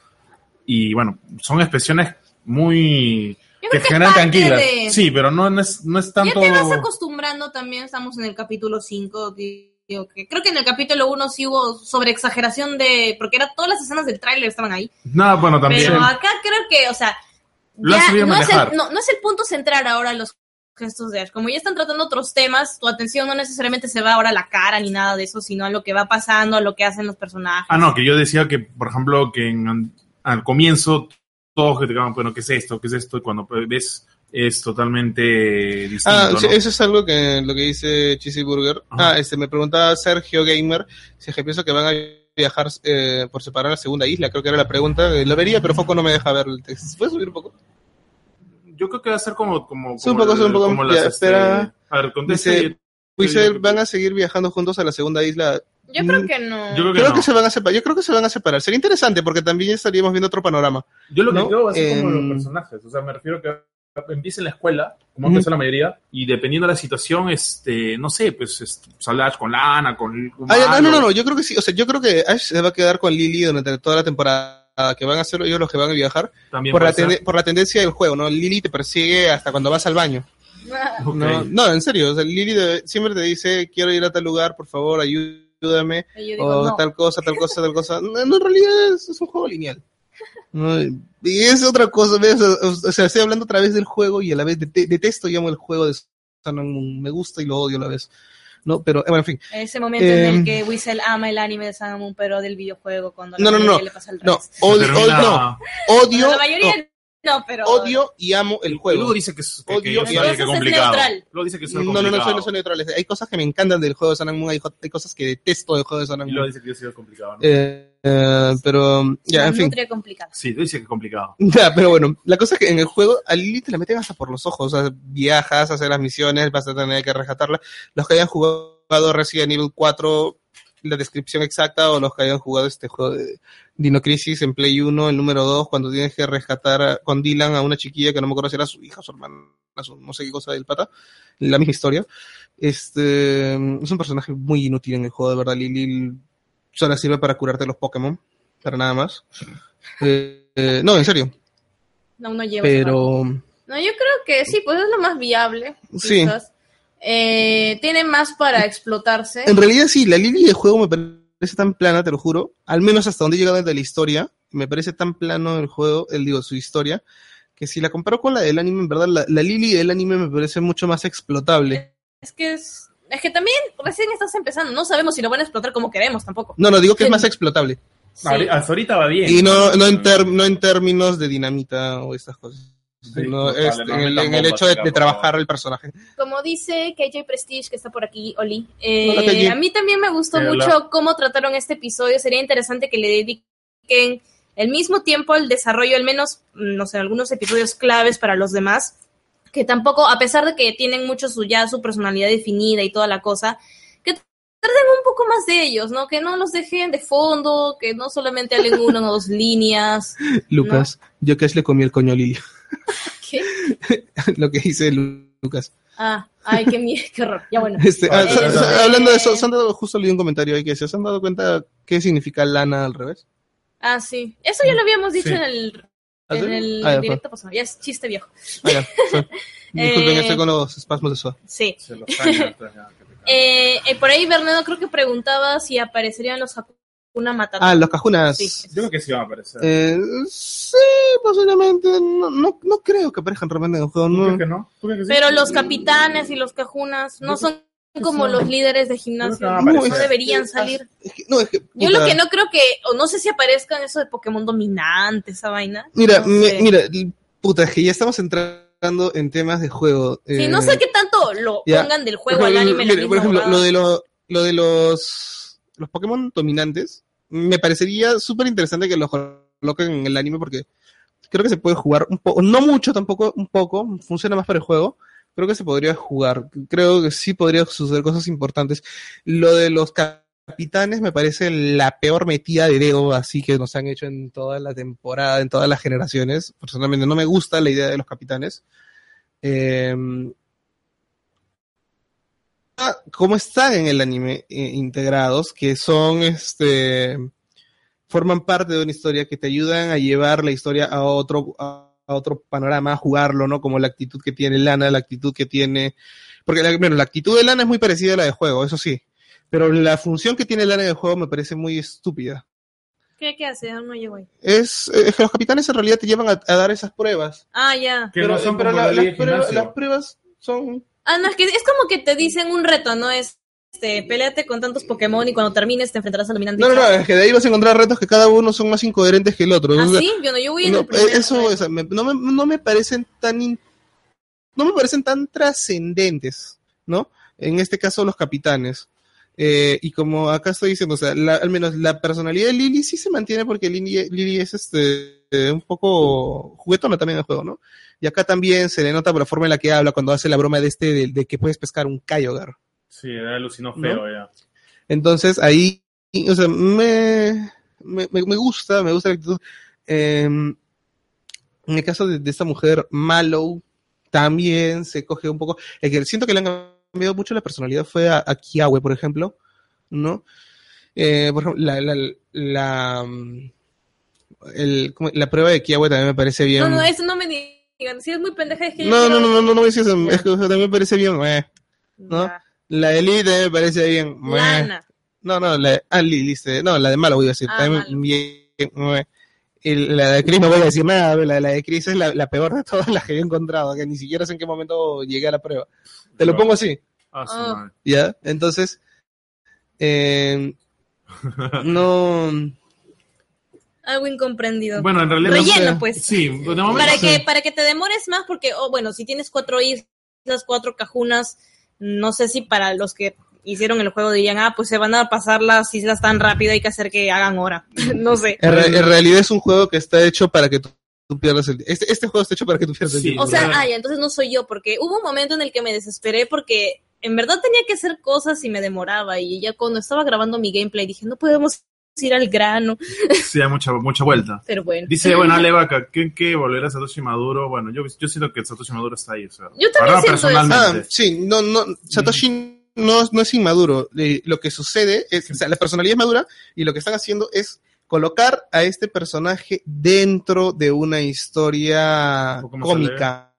y bueno, son expresiones muy, Yo que creo que generan tranquilas. de... Sí, pero no, no es, no es tanto. Ya te vas acostumbrando también, estamos en el capítulo 5, digo que creo que en el capítulo 1 sí hubo sobre exageración de, porque era todas las escenas del tráiler estaban ahí, Nada, bueno, también. pero acá creo que, o sea, Lo ya no es, el, no, no es el punto central ahora los gestos de Ash, como ya están tratando otros temas, tu atención no necesariamente se va ahora a la cara ni nada de eso, sino a lo que va pasando, a lo que hacen los personajes. Ah, no, que yo decía que, por ejemplo, que en- al comienzo todos digan, bueno, ¿qué es esto? ¿Qué es esto? Y cuando ves es totalmente distinto, Ah, ¿no? eso es algo que lo que dice Cheesy Burger. Ajá. Ah, este, me preguntaba Sergio Gamer si es que pienso que van a viajar eh, por separar a la segunda isla, creo que era la pregunta. Eh, lo vería, pero Foco no me deja ver el texto. ¿Puedes subir un poco? Yo creo que va a ser como... como, un poco, sí, un poco. como Ya, las, este, espera. A ver, conteste. Dice, Whistle, ¿van a seguir viajando juntos a la segunda isla? Yo creo que no. Yo creo que Creo no. que se van a separar. Yo creo que se van a separar. Sería interesante porque también estaríamos viendo otro panorama. Yo lo que ¿no? creo va a ser como Em, los personajes. O sea, me refiero que empieza en la escuela, como empezó la mayoría, y dependiendo de la situación, este, no sé, pues este, sale Ash con Lana, con... con Ah, ya, no, no, no, yo creo que sí. O sea, yo creo que Ash se va a quedar con Lily durante toda la temporada. Que van a ser ellos los que van a viajar También por la, por la tendencia del juego, ¿no? Lily te persigue hasta cuando vas al baño. No, no, en serio, o sea, Lily de- siempre te dice, quiero ir a tal lugar, por favor, ayúdame, Digo, o no. tal cosa, tal cosa, tal cosa. No, en realidad es, es un juego lineal. No, y es otra cosa, ¿ves? O, sea, estoy hablando a través del juego y a la vez dete- detesto y amo el juego de Moon. Me gusta y lo odio a la vez. No, pero, eh, bueno, en fin. Ese momento en Em, el que Whistle ama el anime de Moon, pero del videojuego, cuando No, no, no, le pasa al No, odio, no, odio, la mayoría no, pero... odio y amo el Y luego juego. dice que es, que, Odio que yo y soy, entonces que es complicado. neutral. Luego dice que soy No, no, no, complicado. soy, no soy neutral. Hay cosas que me encantan del juego de Sun and Moon, hay, cosas que detesto del juego de Sun and Y luego Moon. dice que yo soy complicado. ¿no? Eh, eh, pero, ya, en fin. nutria complicada. Sí, dice que es complicado. Ya, pero bueno, la cosa es que en el juego a Lily te la meten hasta por los ojos, o sea, viajas, haces las misiones, vas a tener que rescatarla. Los que hayan jugado Resident Evil 4, la descripción exacta, o los que hayan jugado este juego de Dino Crisis en Play 1, el número 2, cuando tienes que rescatar a- con Dylan a una chiquilla que no me acuerdo si era su hija, su hermana, su- no sé qué cosa del pata, la misma historia. Este, es un personaje muy inútil en el juego, de verdad, Lily solo sirve para curarte los Pokémon, para nada más. Eh, eh, no, en serio. No, uno lleva. Pero No, yo creo que sí, pues es lo más viable. Sí. quizás. Eh, tiene más para explotarse. en realidad sí, la Lily de juego me parece tan plana, te lo juro. Al menos hasta donde he llegado de la historia, me parece tan plano el juego, el digo, su historia, que si la comparo con la del anime, en verdad, la, la Lily del anime me parece mucho más explotable. Es que es, es que también recién estás empezando. No sabemos si lo van a explotar como queremos tampoco. No, no, digo que es más explotable. Sí. Hasta ahorita va bien. Y no, no, en ter- no en términos de dinamita o estas cosas. Sí, no, es no en, el, en hecho de, trabajar el personaje. Como dice KJ Prestige, que está por aquí, Oli. eh, a mí también me gustó Eh, hola. mucho cómo trataron este episodio. Sería interesante que le dediquen el mismo tiempo al desarrollo, al menos, mm, no sé, algunos episodios claves para los demás. Que tampoco, a pesar de que tienen mucho su ya su personalidad definida y toda la cosa, que traten un poco más de ellos, ¿no? Que no los dejen de fondo, que no solamente hablen una o dos líneas. Lucas, yo que le comí el coño a Lily. ¿Qué? Lo que dice Lu- Lucas. Ah, ay, qué miedo, qué horror. Ya bueno. Este, ah, Eh, eh, hablando de eso, ¿se han dado, justo leí un comentario ahí que se han dado cuenta qué significa lana al revés? Ah, sí. Eso ya lo habíamos dicho Sí. en el, ¿Ah, en el Ah, ya, directo pasado. Ya es chiste viejo. Ah, ya. Disculpen, Eh, estoy con los espasmos de soda. Sí. Se. Eh, eh, por ahí Bernardo creo que preguntaba si aparecerían los Hakuna Matata. Ah, los cajunas. Sí. Yo creo que sí van a aparecer. Eh, sí, posiblemente. No, no, no creo que aparezcan realmente en el juego. ¿Tú No. crees que no? ¿Tú crees que sí? Pero los capitanes y los Kajunas no son como los líderes de gimnasio. No, deberían salir. Es que- no, es que, Yo lo que no creo que, o no sé si aparezcan eso de Pokémon dominante, esa vaina. Mira, No sé. mira, puta, es que ya estamos entrando en temas de juego. Sí, Eh, no sé qué tanto lo ya. pongan del por juego al ejemplo, anime. por ejemplo, lo de, lo, lo de los, los Pokémon dominantes, me parecería súper interesante que los coloquen en el anime porque creo que se puede jugar un poco, no mucho tampoco, un poco, funciona más para el juego. Creo que se podría jugar. Creo que sí podría suceder cosas importantes. Lo de los capitanes me parece la peor metida de dedo así que nos han hecho en toda la temporada, en todas las generaciones. Personalmente no me gusta la idea de los capitanes. Eh, cómo están en el anime eh, integrados, que son este forman parte de una historia que te ayudan a llevar la historia a otro a, a otro panorama, a jugarlo, ¿no? Como la actitud que tiene Lana, la actitud que tiene... Porque, la, bueno, la actitud de Lana es muy parecida a la de juego, eso sí. Pero la función que tiene Lana de juego me parece muy estúpida. ¿Qué, qué hace? No llego ahí. Es, es que los capitanes en realidad te llevan a, a dar esas pruebas. Ah, ya. Pero no son pero la- pruebas, las pruebas son... Ah, no, es que es como que te dicen un reto, ¿no? Es, este, peleate con tantos Pokémon y cuando termines te enfrentarás al dominante. No, no, no, es que de ahí vas a encontrar retos que cada uno son más incoherentes que el otro. ¿Ah, O sea, sí? Yo no, yo voy en no, el primero. eh, eso, me- no, me, no me parecen tan in- no me parecen tan trascendentes, ¿no? En este caso los capitanes. Eh, y como acá estoy diciendo, o sea, la- al menos la personalidad de Lily sí se mantiene porque Lily, Lily es este un poco juguetona también el juego, ¿no? Y acá también se le nota por la forma en la que habla cuando hace la broma de este de, de que puedes pescar un Kyogre. Sí, era alucinó ¿No? feo ya. Entonces ahí, o sea, me, me, me- gusta, me gusta la actitud. Eh, en el caso de, de esta mujer, Mallow, también se coge un poco. Es que siento que le han cambiado mucho la personalidad fue a, a Kiawe, por ejemplo, ¿no? Eh, por ejemplo, la, la, la, la prueba de Kiawe también me parece bien. No, no, eso no me digan. Si es muy pendeja, es que yo no, no, no, no, no, no, es, eso, es que o sea, también me parece bien. eh. ¿no? Ya. La de Lily también me parece bien. meh. Lana. No, no, la de, ah, no, la de Malo voy a decir. Ah, también bien, meh. Y la de Chris no voy a decir nada, la, la de Chris es la, la peor de todas las que he encontrado, que ni siquiera sé en qué momento llegué a la prueba. Te lo pongo así, Ah, su Oh. ¿ya? Entonces, eh, no, Algo incomprendido. Bueno, en realidad. Relleno, sé. pues. Sí, de momento. para, sí. que, para que te demores más, porque, oh, bueno, si tienes cuatro islas, cuatro cajunas, no sé si para los que hicieron el juego dirían, ah, pues se van a pasar las islas tan rápido, hay que hacer que hagan hora. no sé. en, re- en realidad es un juego que está hecho para que tú, tú pierdas el este, este juego está hecho para que tú pierdas el Sí. tiempo. O sea, ah, ya, entonces no soy yo, porque hubo un momento en el que me desesperé porque en verdad tenía que hacer cosas y me demoraba. Y ya cuando estaba grabando mi gameplay dije, no podemos ir al grano. Sí, hay mucha, mucha vuelta. Pero bueno. Dice, bueno, Ale Vaca, ¿qué, qué volverá Satoshi Maduro? Bueno, yo, yo siento que Satoshi Maduro está ahí. O sea, Yo también siento eso. Ah, personalmente. sí, no, no, Satoshi no, no es inmaduro. Eh, lo que sucede es, o sea, la personalidad es madura y lo que están haciendo es colocar a este personaje dentro de una historia Un cómica.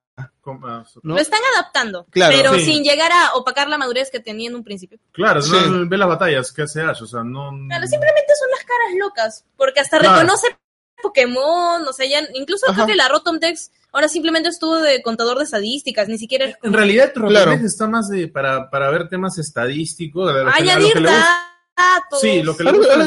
Ah, ¿no? Lo están adaptando, Claro. pero Sí. sin llegar a opacar la madurez que tenía en un principio. Claro, Sí. no, ve las batallas que hace Ash, o sea, no... Claro, simplemente son las caras locas, porque hasta Claro. reconoce Pokémon, o sea, ya, incluso Ajá. creo que la Rotom Dex ahora simplemente estuvo de contador de estadísticas, ni siquiera En realidad, Rotom Claro. Dex está más de, para, para ver temas estadísticos. De lo que- a lo añadir que le gusta. Datos. Sí, lo que le gusta ahora-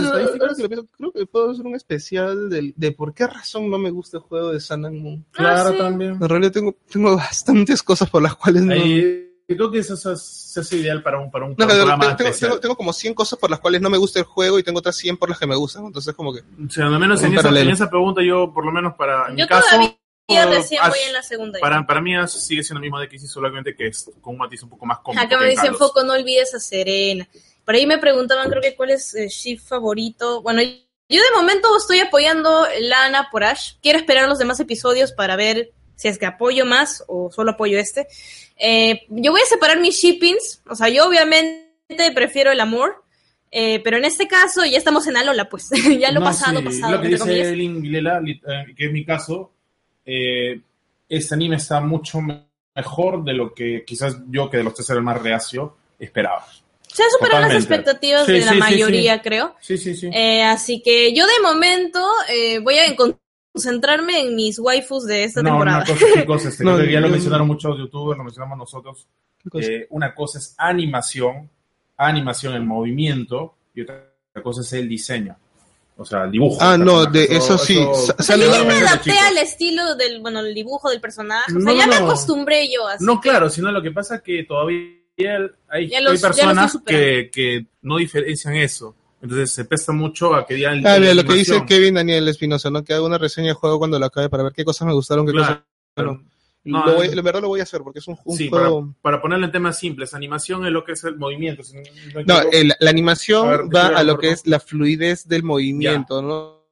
que lo pienso, creo que puedo hacer un especial del- de, por qué razón no me gusta el juego de Sun and Moon. Claro, Ah, sí. también. En realidad tengo, tengo bastantes cosas por las cuales no... Ahí, creo que eso, eso- eso es ideal para un, para un, No, programa tengo- especial. tengo- tengo como 100 cosas por las cuales no me gusta el juego y tengo otras 100 por las que me gustan. Entonces, como que. O sea, al menos en esa, paralelo. en esa pregunta yo, por lo menos para en Yo mi caso, todavía recién voy en la segunda. para, para mí sigue siendo el mismo de que sí, solamente que es con un matiz un poco más cómico. Acá me dicen. Foco, no olvides a Serena. Por ahí me preguntaban, creo que cuál es el shift favorito. Bueno, yo de momento estoy apoyando Lana por Ash. Quiero esperar los demás episodios para ver si es que apoyo más o solo apoyo este. Eh, yo voy a separar mis shippings. O sea, yo obviamente prefiero el amor. eh, pero en este caso ya estamos en Alola, pues. ya lo No, pasado, sí, pasado. Lo que dice. Lin Vilela, eh, que es mi caso, eh, este anime está mucho me- mejor de lo que quizás yo, que de los tres era el más reacio, esperaba. Se han superado las expectativas Sí, de la sí, sí, mayoría, creo. Sí, sí, sí. Eh, así que yo de momento eh, voy a concentrarme en mis waifus de esta no, temporada. una cosa, chicos, este, No, ya lo mencionaron muchos youtubers, lo mencionamos nosotros. Eh, una cosa es animación, animación en movimiento, y otra cosa es el diseño. O sea, el dibujo. ah, no, de eso sí. sa- O sea, yo ya me adapté al estilo del, bueno, el dibujo del personaje. O sea, No, ya no, me acostumbré yo así. No, claro, sino lo que pasa es que todavía hay, Ya los- hay ya los personas que, que no diferencian eso. Entonces se presta mucho a que digan. Ah, mira, la lo que dice animación. Kevin Daniel Espinosa, ¿no? Que haga una reseña de juego cuando lo acabe para ver qué cosas me gustaron, qué Claro. cosas no. No, Lo voy- en verdad lo voy a hacer porque es un, un Sí, para, juego. para ponerlo en temas simples, animación es lo que es el movimiento. si no No, el- la animación A ver, va a lo que es la fluidez del movimiento, ¿no?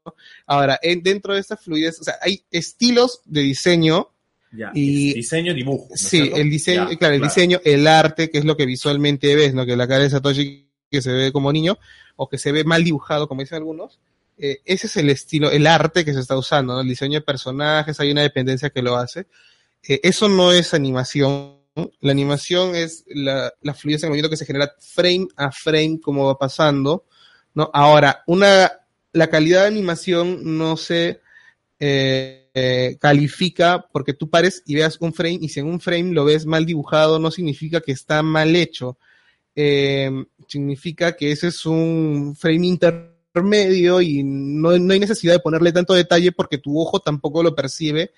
Ahora, en- dentro de esta fluidez, o sea, hay estilos de diseño, Ya, y- diseño, dibujo. ¿no es sí, cierto? el diseño, Ya, claro, el diseño, el arte, que es lo que visualmente ves, ¿no? Que la cara de Satoshi que se ve como niño, o que se ve mal dibujado, como dicen algunos, eh, ese es el estilo, el arte que se está usando, ¿no? el diseño de personajes, hay una dependencia que lo hace. Eh, eso no es animación. La animación es la, la fluidez en el movimiento que se genera frame a frame como va pasando, ¿no? Ahora, una, la calidad de animación no se eh, eh, califica porque tú pares y veas un frame y si en un frame lo ves mal dibujado no significa que está mal hecho. Eh, significa que ese es un frame intermedio y no, no hay necesidad de ponerle tanto detalle porque tu ojo tampoco lo percibe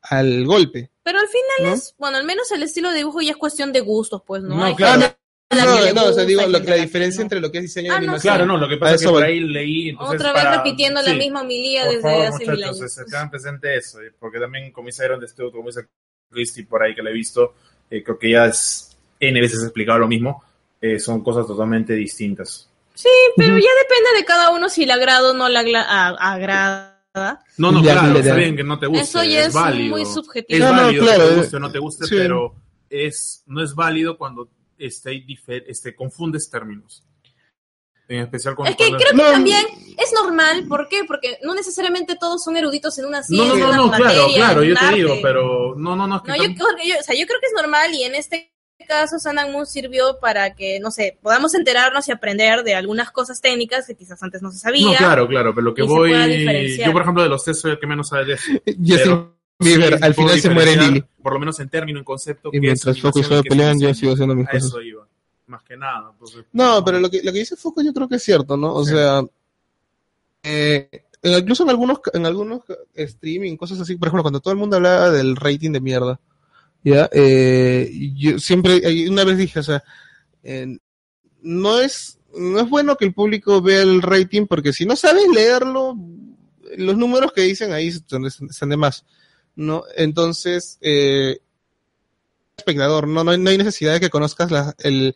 al golpe. Pero al final ¿no? es, bueno, al menos el estilo de dibujo ya es cuestión de gustos, pues, ¿no? No, Hay claro. gente No, no, o sea, digo, lo la la diferencia no. entre lo que es diseño Ah, de no, animación. Claro, no, lo que pasa es que por ahí leí. Entonces, Otra vez para- repitiendo la sí. misma homilía Por desde favor, hace mil años. este, tengan presente eso, eh, porque también, como dice Aaron de Studio, como dice Christy por ahí que le he visto, eh, creo que ya es N veces explicado lo mismo, eh, son cosas totalmente distintas. Pero Ujú. ya depende de cada uno si le agrada o no le agrada. No, no, Ya, claro, está bien que no te guste, Eso ya es es válido. muy Es subjetivo. No, no, válido claro, que te guste o no te guste, sí. pero es, no es válido cuando este, este, confundes términos. En especial cuando... Es que creo que No. también es normal, ¿por qué? Porque no necesariamente todos son eruditos en una No, ciencia, no, no, una no, claro, materia, claro, yo te digo, pero no, no, no, es que No, yo, tam- creo que yo- o sea, yo creo que es normal y en este caso Sanan Moon sirvió para que, no sé, podamos enterarnos y aprender de algunas cosas técnicas que quizás antes no se sabía. No, claro, claro, pero lo que voy... Yo, por ejemplo, de los test soy el que menos sabe de eso. Sí, al final se muere Lily. Por lo menos en término, en concepto. Y qué es mientras Focus animación solo es pelean, yo sigo haciendo mis A cosas. eso iba, más que nada. entonces, No, pero lo que, lo que dice Foucault yo creo que es cierto, ¿no? O Sí. sea, eh, incluso en algunos, en algunos streaming, cosas así, por ejemplo, cuando todo el mundo hablaba del rating de mierda, ¿ya? Eh, yo siempre, una vez dije, o sea, eh, no es, no es bueno que el público vea el rating porque si no sabes leerlo, los números que dicen ahí están, están de más, ¿no? Entonces, eh, espectador, no, no, hay- no hay necesidad de que conozcas la- el,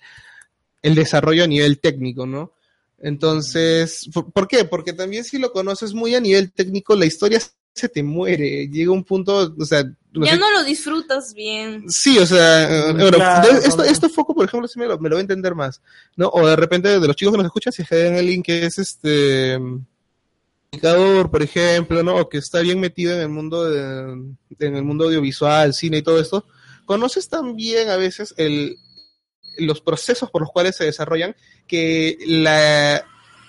el desarrollo a nivel técnico, ¿no? Entonces, ¿por, por qué? Porque también si lo conoces muy a nivel técnico, la historia se te muere, llega un punto, o sea, no ya sé- no lo disfrutas bien. Sí, o sea, eh, bueno, claro, de- esto, no. esto foco, por ejemplo, sí me lo, me lo va a entender más, ¿no? O de repente de los chicos que nos escuchan, si hay alguien que es este comunicador, por ejemplo, ¿no? O que está bien metido en el mundo de- en el mundo audiovisual, cine y todo esto, conoces también a veces el, los procesos por los cuales se desarrollan que la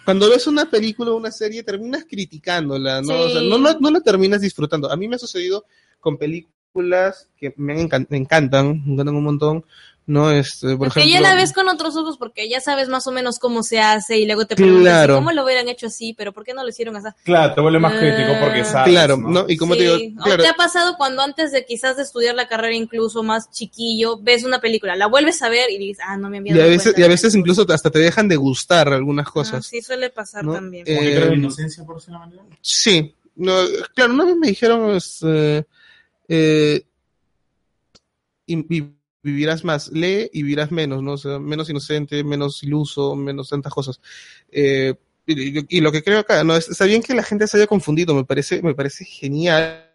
cuando ves una película o una serie terminas criticándola, ¿no? O sea, Sí. no, no, no la terminas disfrutando. A mí me ha sucedido con películas que me, encan- me encantan, me encantan un montón, ¿no? Este, por Porque ejemplo, ya la ves con otros ojos porque ya sabes más o menos cómo se hace y luego te preguntas Claro. ¿cómo lo hubieran hecho así? ¿Pero por qué no lo hicieron así? Claro, te vuelve más Ah, crítico porque sabes. Claro, ¿no? Y como Sí. te digo, ¿O claro, te ha pasado cuando antes de quizás de estudiar la carrera incluso más chiquillo, ves una película, la vuelves a ver y dices, ah, no me había y a veces, cuenta y a veces esto". incluso hasta te dejan de gustar algunas Ah, cosas. sí, suele pasar ¿no? también. Eh, Como que creo en inocencia, por decirlo manera. Sí, no, claro, una vez me dijeron, este, eh, y, y vivirás más, lee y vivirás menos, ¿no? Menos inocente, menos iluso, menos tantas cosas. Eh, y, lo que creo acá, no, es- está bien que la gente se haya confundido, me parece, me parece genial,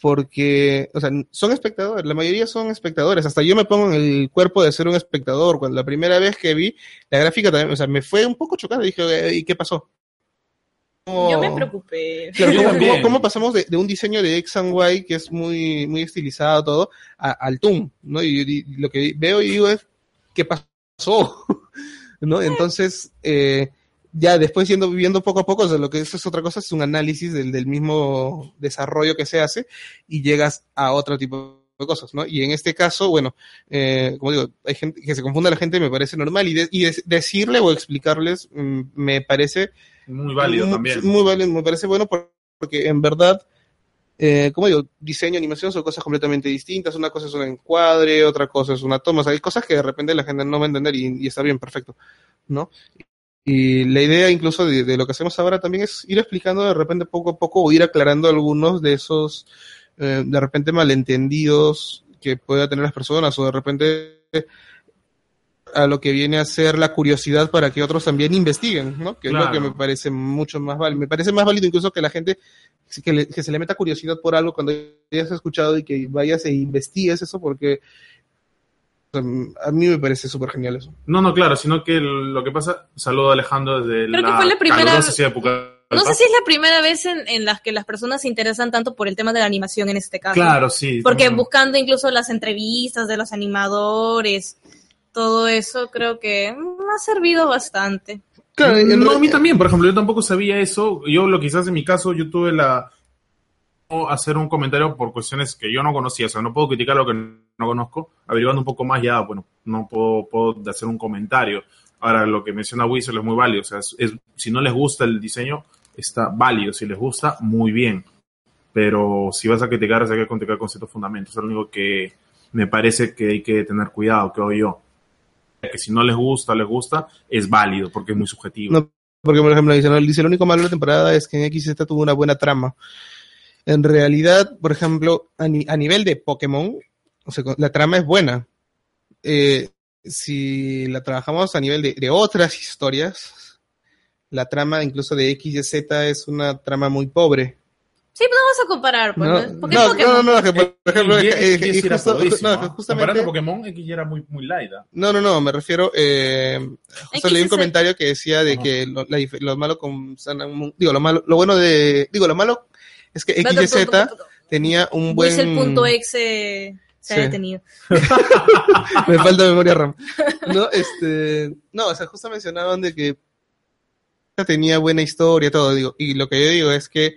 porque, o sea, son espectadores, la mayoría son espectadores, hasta yo me pongo en el cuerpo de ser un espectador, cuando la primera vez que vi la gráfica también, o sea, me fue un poco chocada, dije, "Eh, ¿y qué pasó? Yo me ¿Cómo- preocupé. Claro, Yo ¿cómo, también. cómo- cómo pasamos de, de un diseño de X and Y que es muy, muy estilizado todo a- al Toon, ¿no? Y, y lo que veo y digo es, ¿qué pasó? ¿No? Entonces, eh, ya después yendo viviendo poco a poco, o sea, lo que eso es otra cosa, es un análisis del, del mismo desarrollo que se hace y llegas a otro tipo de cosas, ¿no? Y en este caso, bueno, eh, como digo, hay gente que se confunda la gente, me parece normal, y, de- y de- decirle o explicarles mm, me parece Muy válido muy, también. Muy válido, me parece bueno por- porque en verdad, eh, como digo, diseño, animación son cosas completamente distintas. Una cosa es un encuadre, otra cosa es una toma. O sea, hay cosas que de repente la gente no va a entender y, y está bien, perfecto, ¿no? Y la idea incluso de, de lo que hacemos ahora también es ir explicando de repente poco a poco o ir aclarando algunos de esos, eh, de repente malentendidos que puedan tener las personas o de repente a lo que viene a ser la curiosidad para que otros también investiguen, ¿no? Que es lo que me parece mucho más válido. Me parece más válido incluso que la gente que, le- que se le meta curiosidad por algo cuando ya has escuchado y que vayas e investigues eso porque sea, a mí me parece súper genial eso. No, no, claro, sino que lo que pasa, saludo a Alejandro desde Creo la, que fue la primera- calurosa ciudad de No sé si es la primera vez en, en las que las personas se interesan tanto por el tema de la animación en este caso. Claro, sí. Porque también. buscando incluso las entrevistas de los animadores, todo eso creo que mm, ha servido bastante. Claro, en no, re- a mí también, por ejemplo, yo tampoco sabía eso. Yo lo quizás en mi caso, yo tuve la o hacer un comentario por cuestiones que yo no conocía, o sea, no puedo criticar lo que no conozco, averiguando un poco más ya, bueno, no puedo, puedo hacer un comentario. Ahora, lo que menciona Whistle es muy válido, o sea, es- es- si no les gusta el diseño, está válido, si les gusta, muy bien, pero si vas a criticar, hay que criticar con ciertos fundamentos, es lo único que me parece que hay que tener cuidado, creo yo. Que si no les gusta, les gusta, es válido, porque es muy subjetivo. No, porque, por ejemplo, dice, no, dice, lo único malo de la temporada es que en XZ tuvo una buena trama. En realidad, por ejemplo, a, ni- a nivel de Pokémon, la trama es buena. Eh, si la trabajamos a nivel de, de otras historias, la trama incluso de XYZ es una trama muy pobre. Sí, pero no vas a comparar, pues, No, ¿no? porque no, es Pokémon. no, no, que por por ejemplo, X, es X es era justo- no, que justamente- Comparando Pokémon, X era muy, muy light. ¿ah? No, no, no, me refiero, eh, justo X leí un es el- comentario que decía de Ajá. que lo, la lo malo con digo, lo malo, lo bueno de, digo, lo malo es que XYZ tenía un buen... Whistle.exe se Sí. ha detenido. me falta memoria RAM. No, este, no, o sea, justo mencionaban de que tenía buena historia, todo, digo, y lo que yo digo es que,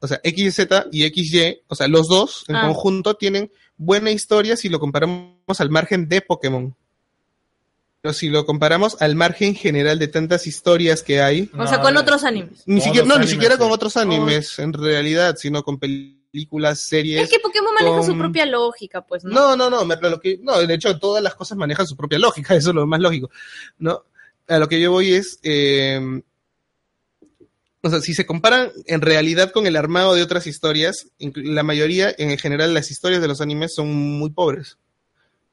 o sea, XZ y XY, o sea, los dos en Ah. conjunto tienen buena historia si lo comparamos al margen de Pokémon. Pero si lo comparamos al margen general de tantas historias que hay, O sea, con otros animes. ni siquiera, no, ni siquiera con otros animes en realidad, sino con películas, series. Es que Pokémon maneja su propia lógica, pues, ¿no? No, no, no, me- lo que, no, de hecho todas las cosas manejan su propia lógica, eso es lo más lógico, ¿no? A lo que yo voy es, eh, o sea, si se comparan en realidad con el armado de otras historias, la mayoría, en general, las historias de los animes son muy pobres,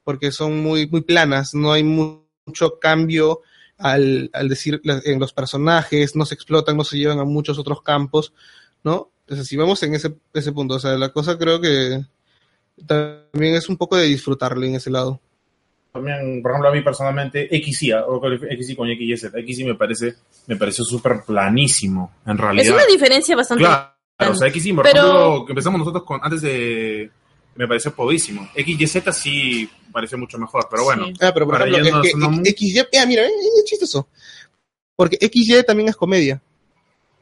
porque son muy, muy planas, no hay mu- mucho cambio al, al decir en los personajes, no se explotan, no se llevan a muchos otros campos, ¿no? Entonces, si vamos en ese, ese punto, o sea, la cosa creo que también es un poco de disfrutarle en ese lado. También, por ejemplo, a mí personalmente, XY, XY con XYZ, XY me parece, me pareció súper planísimo, en realidad. Es una diferencia bastante Claro, o sea, XY, por Pero- ejemplo, que empezamos nosotros con, antes de, me pareció podísimo. XYZ sí pareció mucho mejor, pero bueno. Sí. Ah, pero por ejemplo, no es que son muy- XY, ah, mira, es chistoso. Porque XY también es comedia.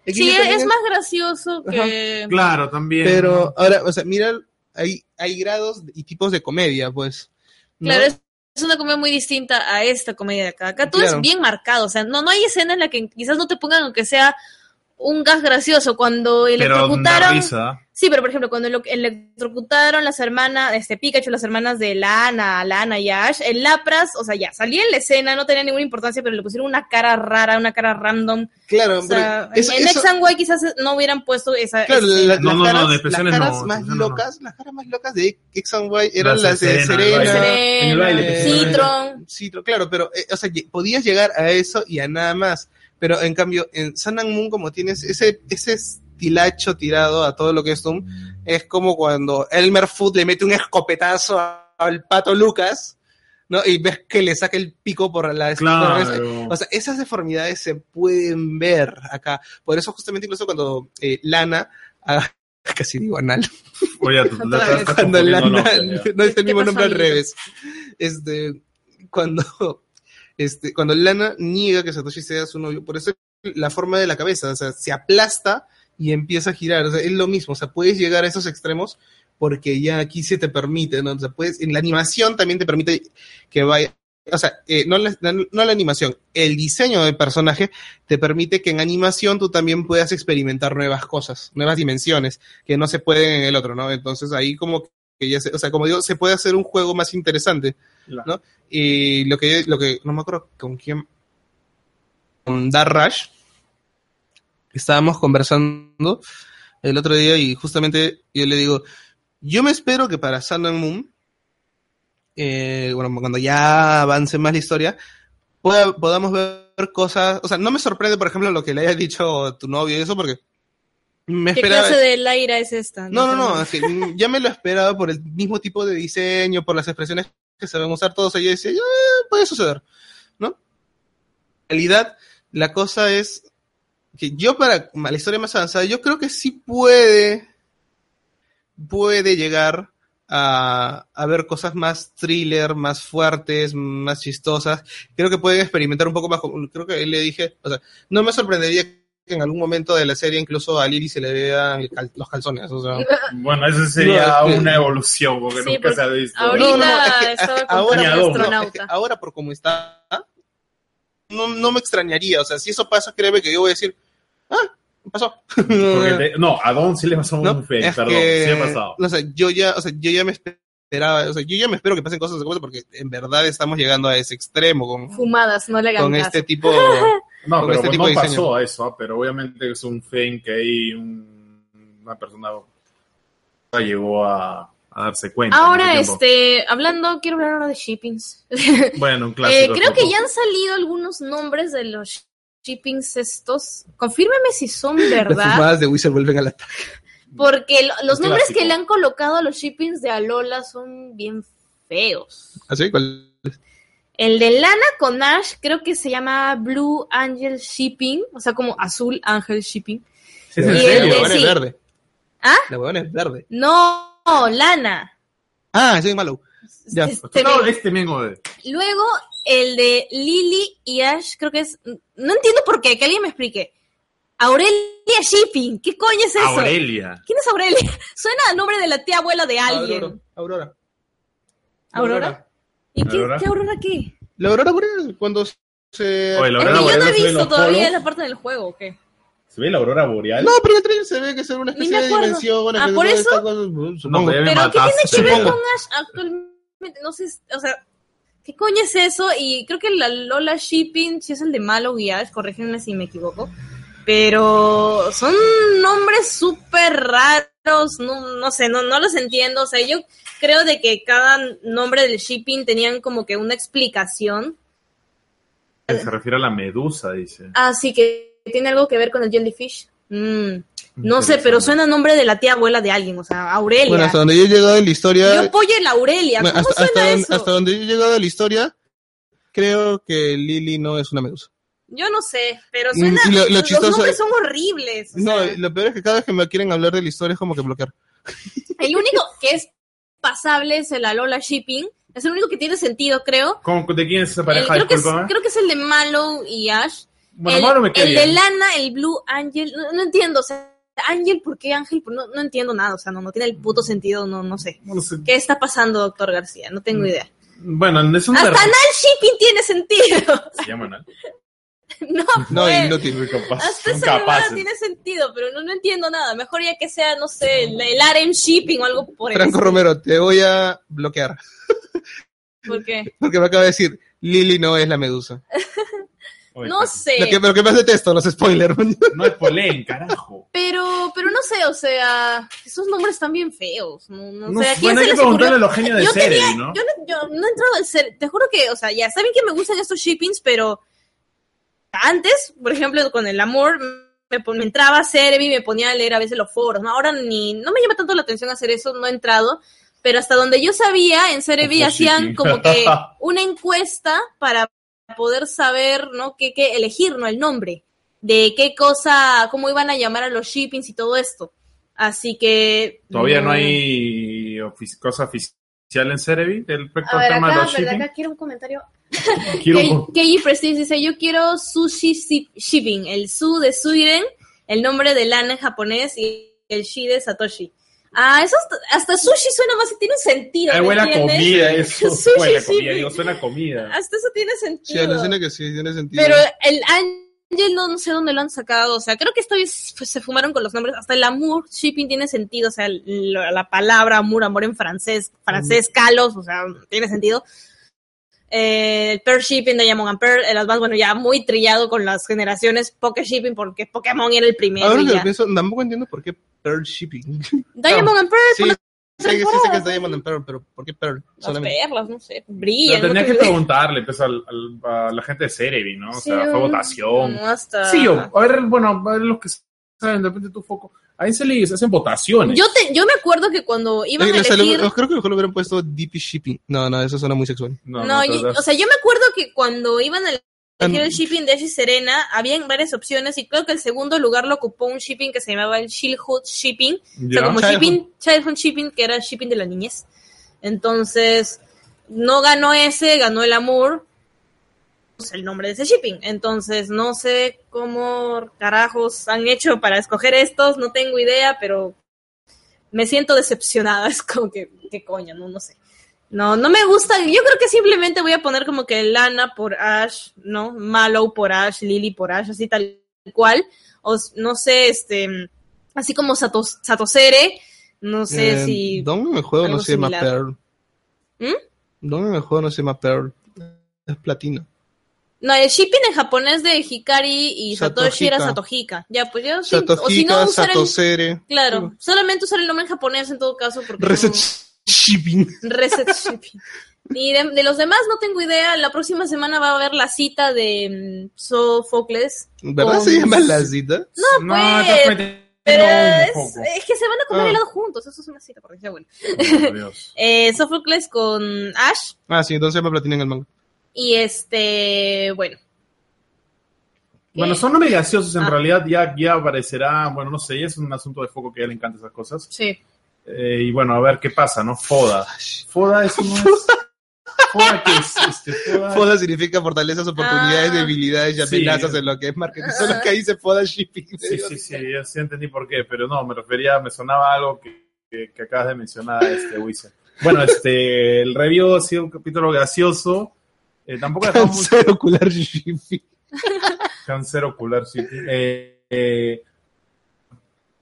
Sí, XY es más gracioso Ajá. que... Claro, también. Pero ahora, o sea, mira, hay, hay grados y tipos de comedia, pues. ¿no? Claro, es, es una comedia muy distinta a esta comedia de acá. Acá todo Claro. es bien marcado, o sea, no, no hay escena en la que quizás no te pongan aunque sea un gas gracioso. Cuando electrocutaron... risa. Sí, pero por ejemplo, cuando lo- electrocutaron las hermanas, este Pikachu, las hermanas de Lana, Lana y Ash, el Lapras, o sea, ya salía en la escena, no tenía ninguna importancia, pero le pusieron una cara rara, una cara random. Claro, O sea, pero eso- en eso- X and Y quizás no hubieran puesto esa. Claro, la- No, las no, de las caras no, más locas, las caras más locas de X and Y eran Las las de de Serena, Serena, Serena. En el baile, eh. Citron. Citron, claro, pero, eh, o sea, podías llegar a eso y a nada más. Pero en cambio, en Sun and Moon, como tienes ese, ese estilacho tirado a todo lo que es Doom, es como cuando Elmer Food le mete un escopetazo al pato Lucas, ¿no? Y ves que le saca el pico por la Claro. o sea, esas deformidades se pueden ver acá. Por eso justamente incluso cuando eh, Lana, ah, casi digo anal, Oye, tú- cuando Lana, no, es el mismo nombre al revés. Este, cuando, este, cuando Lana niega que Satoshi sea su novio, por eso la forma de la cabeza, o sea, se aplasta y empieza a girar. O sea, es lo mismo, o sea, puedes llegar a esos extremos porque ya aquí se te permite, ¿no? O sea, puedes, en la animación también te permite que vaya, o sea, eh, no, la, no la animación, el diseño del personaje te permite que en animación tú también puedas experimentar nuevas cosas, nuevas dimensiones que no se pueden en el otro, ¿no? Entonces ahí como que ya se, o sea, como digo, se puede hacer un juego más interesante. Claro. ¿no? Y lo que, lo que, no me acuerdo con quién, con Dar Rush, estábamos conversando el otro día y justamente yo le digo, yo me espero que para Sun and Moon, eh, bueno, cuando ya avance más la historia, podamos ver cosas, o sea, no me sorprende, por ejemplo, lo que le haya dicho tu novio y eso, porque me ¿Qué esperaba... clase de Laira es esta? No, no, no, es que mm, ya me lo esperaba por el mismo tipo de diseño, por las expresiones que se van a usar todos. Y yo decía, "Ah, puede suceder, ¿no? En realidad, la cosa es que yo para la historia más avanzada, yo creo que sí puede, puede llegar a, a ver cosas más thriller, más fuertes, más chistosas. Creo que pueden experimentar un poco más. con- Creo que le dije, o sea, no me sorprendería que en algún momento de la serie incluso a Lily se le vean cal- los calzones. O sea, Bueno, eso sería No, es que- una evolución, porque Sí, nunca porque se ha visto. ahorita No, es que ahora, no, astronauta. es que ahora por como está, no, no me extrañaría. O sea, si eso pasa, créeme que yo voy a decir, ah, pasó. Te- no, a Don sí le pasó No, un fake, es perdón, que, sí ha pasado. no sé, yo ya, o sea, yo ya me esperaba, o sea, yo ya me espero que pasen cosas de cosas porque en verdad estamos llegando a ese extremo con, Fumadas, no le con caso. este tipo. No, con pero este pues tipo no de pasó eso, ¿ah? pero obviamente es un fake que ahí un- una persona llegó a, a darse cuenta. en Ahora, este, hablando, quiero hablar ahora de shippings. Bueno, un Eh, clásico. creo que ya han salido algunos nombres de los shippings estos. Confírmeme si son verdad. Las fumadas de Wizard vuelven a la Porque lo- los Un nombres clásico. que le han colocado a los shippings de Alola son bien feos. ¿Así? ¿Cuál? El de Lana con Ash creo que se llama Blue Angel Shipping, o sea, como Azul Ángel Shipping. Sí, es en y el de- es sí. verde. ¿Ah? La huevona es verde. No, Lana. Ah, soy malo. Ya. Este, No, este mismo de- Luego, el de Lily y Ash, creo que es. No entiendo por qué, que alguien me explique. Aurelia Shipping, ¿qué coño es eso? Aurelia. ¿Quién es Aurelia? Suena al nombre de la tía abuela de alguien. Aurora. ¿Aurora? ¿Y qué ¿Aurora? qué Aurora qué? La Aurora Boreal, cuando se... Oye, la Es aurora que yo no he visto todavía polos. esa parte del juego, ¿o qué? ¿Se ve la aurora boreal? No, pero en el trailer se ve que es una especie de dimensión. bueno, Ah, ¿por eso? con- No, supongo. pero ¿qué tiene que ver con Ash actualmente? No sé, o sea, ¿qué coño es eso? Y creo que la Lola Shipping, si es el de Malo y Ash, corrígenme si me equivoco. Pero son nombres súper raros, no, no sé, no, no los entiendo. O sea, yo creo de que cada nombre del shipping tenían como que una explicación. Se refiere a la medusa, dice. Así que tiene algo que ver con el jellyfish. Mm, no sé, pero suena nombre de la tía abuela de alguien, o sea, Aurelia. Bueno, hasta donde yo he llegado en la historia... Yo apoyo la Aurelia. ¿Cómo hasta, hasta suena donde, eso? hasta donde yo he llegado en la historia, creo que Lily no es una medusa. Yo no sé, pero suena. y lo- lo los chistoso- nombres son horribles. No, sea, lo peor es que cada vez que me quieren hablar de la historia es como que bloquear. el único que es pasable es el Alola Shipping. Es el único que tiene sentido, creo. ¿Cómo, ¿De quién es esa El- pareja? creo, que es, creo que es el de Mallow y Ash. Bueno, el me el de. Lana, el Blue Angel. No, no entiendo, o sea, Ángel, ¿por qué Ángel? No, no entiendo nada, o sea, no, no tiene el puto sentido, no, no sé. No sé. ¿Qué está pasando, doctor García? No tengo idea. Bueno, es un Hasta error. Nal Shipping tiene sentido. Se llama Nal. no, No, pues. inútil. Muy capaz. Hasta esa capaces. tiene sentido, pero no, no entiendo nada. Mejor ya que sea, no sé, el, el Aren Shipping o algo por el Franco. Romero, te voy a bloquear. ¿Por qué? Porque me acaba de decir, Lily no es la medusa. Oye, No sé. Lo que, pero que más detesto, los spoilers. No es Polén, carajo. Pero, pero no sé, o sea, esos nombres están bien feos. No, no No sé, ¿a sé, quién bueno, se hay que les preguntarle a los genios de tenía- ¿no? Yo no, yo no he entrado al ser, te juro que, o sea, ya saben que me gustan estos shippings, pero antes, por ejemplo, con el amor, me, me entraba a Cerebi, me ponía a leer a veces los foros, ¿no? Ahora ni, no me llama tanto la atención hacer eso, no he entrado, pero hasta donde yo sabía, en Cerebi hacían como que una encuesta para poder saber, ¿no? Qué, qué elegir, ¿no? El nombre, de qué cosa, cómo iban a llamar a los shippings y todo esto. Así que... Todavía no hay ofici- cosa oficial en Cerebi del respecto A al tema de acá, los ¿verdad? shipping. acá quiero un comentario. Keiji Prestige dice, yo quiero sushi shi- shipping, el su de Suiren, el nombre de Lana en japonés y el shi de Satoshi. Ah, eso hasta, sushi suena más y tiene un sentido. Ay, ¿me huele a entiendes? comida eso. Sushi Huele a comida, digo, suena a comida. Hasta eso tiene Sí, sentido. alucina que sí, tiene sentido. Pero el Angel no, no sé dónde lo han sacado, o sea, creo que esto es- pues, se fumaron con los nombres, hasta el amour shipping tiene sentido, o sea, la, la palabra amor, amor en francés, francés, calos, o sea, tiene sentido. Eh, el Pearl Shipping de Diamond and Pearl, el Advance, bueno, ya muy trillado con las generaciones Poké Shipping, porque Pokémon era el primero. Ahora que lo pienso, tampoco entiendo por qué Pearl Shipping. Diamond and Pearl, Sí, por que, sí sé que es Diamond and Pearl, pero ¿por qué Pearl? las Solamente. perlas, no sé, Pero brillan. no tenía que tengo idea. preguntarle pues, al- al- a la gente de Cerebi, ¿no? O sea, Sí, fue votación. no, hasta- Sí, yo, a ver, bueno, a ver los que saben, de repente tu foco. Ahí se les hacen votaciones. Yo, te, yo me acuerdo que cuando iban Eh, a elegir... creo que mejor le hubieran puesto DP Shipping. No, no, eso suena muy sexual. No, yo- o sea, yo me acuerdo que cuando iban a Eligió el shipping de Ash y Serena. Habían varias opciones y creo que el segundo lugar lo ocupó un shipping que se llamaba el Childhood Shipping. O sea, como Childhood. shipping, Childhood Shipping, que era shipping de la niñez. Entonces, no ganó ese, ganó el amor. Es el nombre de ese shipping. Entonces, no sé cómo carajos han hecho para escoger estos, no tengo idea, pero me siento decepcionada. Es como que, qué coño, no, no sé. No, no me gusta. Yo creo que simplemente voy a poner como que Lana por Ash, ¿no? Mallow por Ash, Lily por Ash, así tal cual. O no sé, este, así como Satos, Satosere, no sé Eh, si... ¿Dónde me juego no se llama. Pearl? ¿Mm? ¿Dónde me juego no se llama Pearl? Es platino. No, el shipping en japonés de Hikari y Satoshi era Satohika. Ya, pues yo sí, o si Satohika, no usar el, Satosere. claro, solamente usar el nombre en japonés en todo caso porque Reset no- Shipping. Reset Shipping. Y de, de los demás no tengo idea. La próxima semana va a haber la cita de mm, Sófocles. ¿Verdad Con- se llama la cita? No, No, pues, Pero es, que se van a comer Ah. helado juntos. Eso es una cita, porque sea bueno. Oh. Eh, Sófocles con Ash. Ah, sí, entonces platino en el manga. Y este, bueno. Bueno, son nombres graciosos, en Ah. realidad ya, ya aparecerá, bueno, no sé, ya es un asunto de foco que a ella le encanta esas cosas. Sí. Eh, y bueno, a ver qué pasa, ¿no? Foda. Foda es uno es... Foda que es, este, Foda... Foda significa fortalezas, oportunidades, Ah. debilidades y Sí. amenazas en lo que es marketing. Solo que ahí dice Foda Shipping. Sí, sí, sí, ya sí entendí por qué, pero no, me refería, me sonaba algo que, que, que acabas de mencionar, este, Wise. Bueno, este, el review ha sido un capítulo gracioso, eh, tampoco dejamos mucho Cáncer ocular Shipping. cáncer ocular, sí. Eh, eh,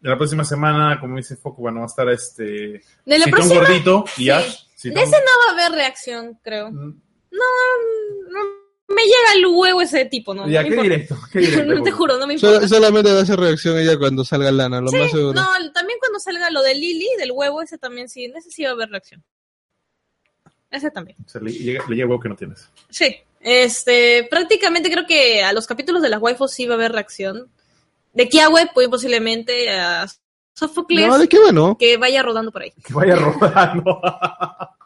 la próxima semana, como dice Foco, bueno, va a estar este, De la próxima. Gordito y sí. Ash. De ese no va a haber reacción, creo. Mm, No me llega el huevo ese tipo, ¿no? Ya, no qué directo, qué directo. No te juro, no me importa. solamente va a hacer reacción ella cuando salga Lana, lo más seguro. No, también cuando salga lo de Lily, del huevo, ese también sí, en ese sí va a haber reacción. Ese también. O sea, le, llega, le llega que no tienes. Sí. Este, prácticamente creo que a los capítulos de las waifus sí va a haber reacción. De Kiawe, pues posiblemente a Sophocles, No, ¿de qué bueno? que vaya rodando por ahí. Que vaya rodando.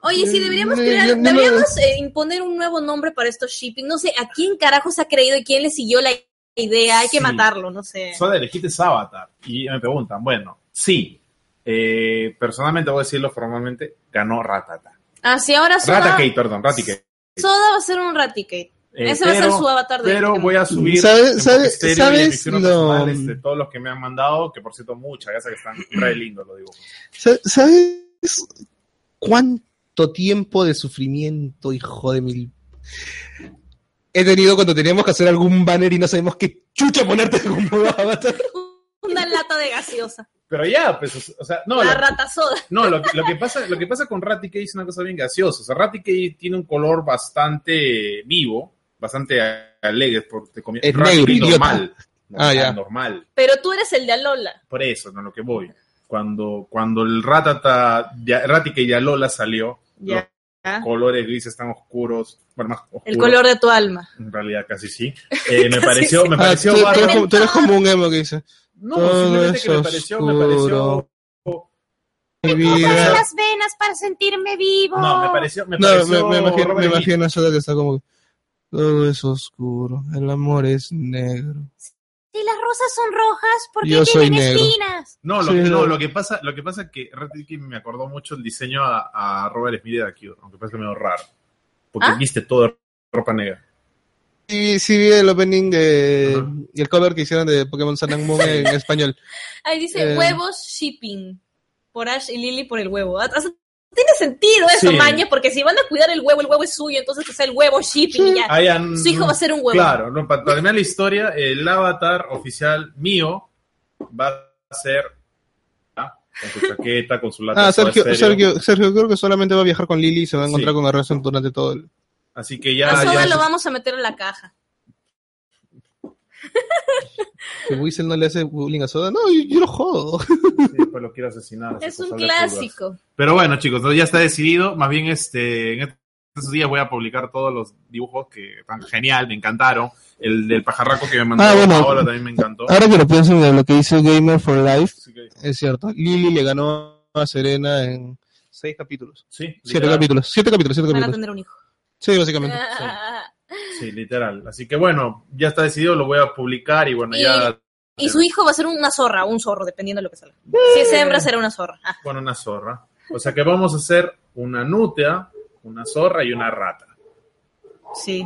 Oye, sí, deberíamos, crear- deberíamos eh, imponer un nuevo nombre para estos shipping. No sé, ¿a quién carajo se ha creído y quién le siguió la idea? Hay que matarlo, no sé. Solo elegiste avatar. Y me preguntan, bueno, sí. Eh, personalmente voy a decirlo formalmente, ganó Ratata. Ah, sí, ahora Soda, Raticate, perdón, Raticate. Soda va a ser un Raticate. Eh, Ese va a ser su avatar de Pero voy a subir ¿Sabes- en sabes- lo- de todos los que me han mandado, que por cierto muchas gracias que están re lindos los dibujos. Sa- ¿Sabes cuánto tiempo de sufrimiento, hijo de mil? He tenido cuando teníamos que hacer algún banner y no sabemos qué chucha ponerte como avatar. Una lata de gaseosa. Pero ya, pues, o sea, no, la lo, rata soda. no, lo, lo que pasa, lo que pasa con Raticate es una cosa bien gaseosa. O sea, Raticate tiene un color bastante vivo, bastante alegre, por te comi- Es negro, normal. normal, Ah, ya. normal. Pero tú eres el de Alola. Por eso, no lo que voy. Cuando, cuando el Ratata, de- Raticate y Alola salió, Ya. los colores grises tan oscuros, bueno, más oscuros. El color de tu alma. En realidad casi sí. Eh, me Casi pareció, sí. me Ah, pareció tú, tú eres como, tú eres como un emo que dice, No, Todo simplemente que me es pareció, me pareció. las venas para sentirme vivo. No, me pareció, me No, pareció me, me imagino, me imagino que está como, todo es oscuro, el amor es negro. Si las rosas son rojas, ¿por qué Yo soy tienen negro. espinas? No, lo, Sí, que, no, lo que pasa, lo que pasa es que Raticate me acordó mucho el diseño a, a Robert Smith de Cure, aunque parece medio raro. Porque ¿Ah? viste todo de ropa negra. Sí, sí vi el opening de, y el cover que hicieron de Pokémon Sun and Moon en español. Ahí dice Eh. huevos shipping. Por Ash y Lily por el huevo. Ah, o sea, tiene sentido eso, Sí. maña, porque si van a cuidar el huevo, el huevo es suyo, entonces que sea el huevo shipping y ya. Su hijo va a ser un huevo. Claro, no, para terminar la historia, el avatar oficial mío va a ser ¿ah? con su chaqueta, con su lata Ah, Sergio. Sergio, Sergio creo que solamente va a viajar con Lily y se va a encontrar Sí. con Arrasón durante todo el... Así que ya, a Soda ya lo vamos a meter en la caja. Que Weasel no le hace bullying a Soda. No, yo, yo lo jodo. sí, pues lo quiero asesinar. Es así, un clásico. Pero bueno, chicos, no, ya está decidido. Más bien, este, en estos días voy a publicar todos los dibujos que están genial, me encantaron. El del pajarraco que me mandó Ah, bueno. ahora también me encantó. Ahora que lo pienso de lo que dice Gamer for Life, es cierto. Lily le ganó a Serena en seis capítulos. sí, Siete capítulos. Siete capítulos, siete Van a capítulos. tener un hijo. Sí, básicamente. Sí, literal. Así que bueno, ya está decidido, lo voy a publicar y bueno, Y- ya. Y su hijo va a ser una zorra o un zorro, dependiendo de lo que salga. Si es hembra, será una zorra. Ah, Bueno, una zorra. O sea que vamos a hacer una nútea, una zorra y una rata. sí,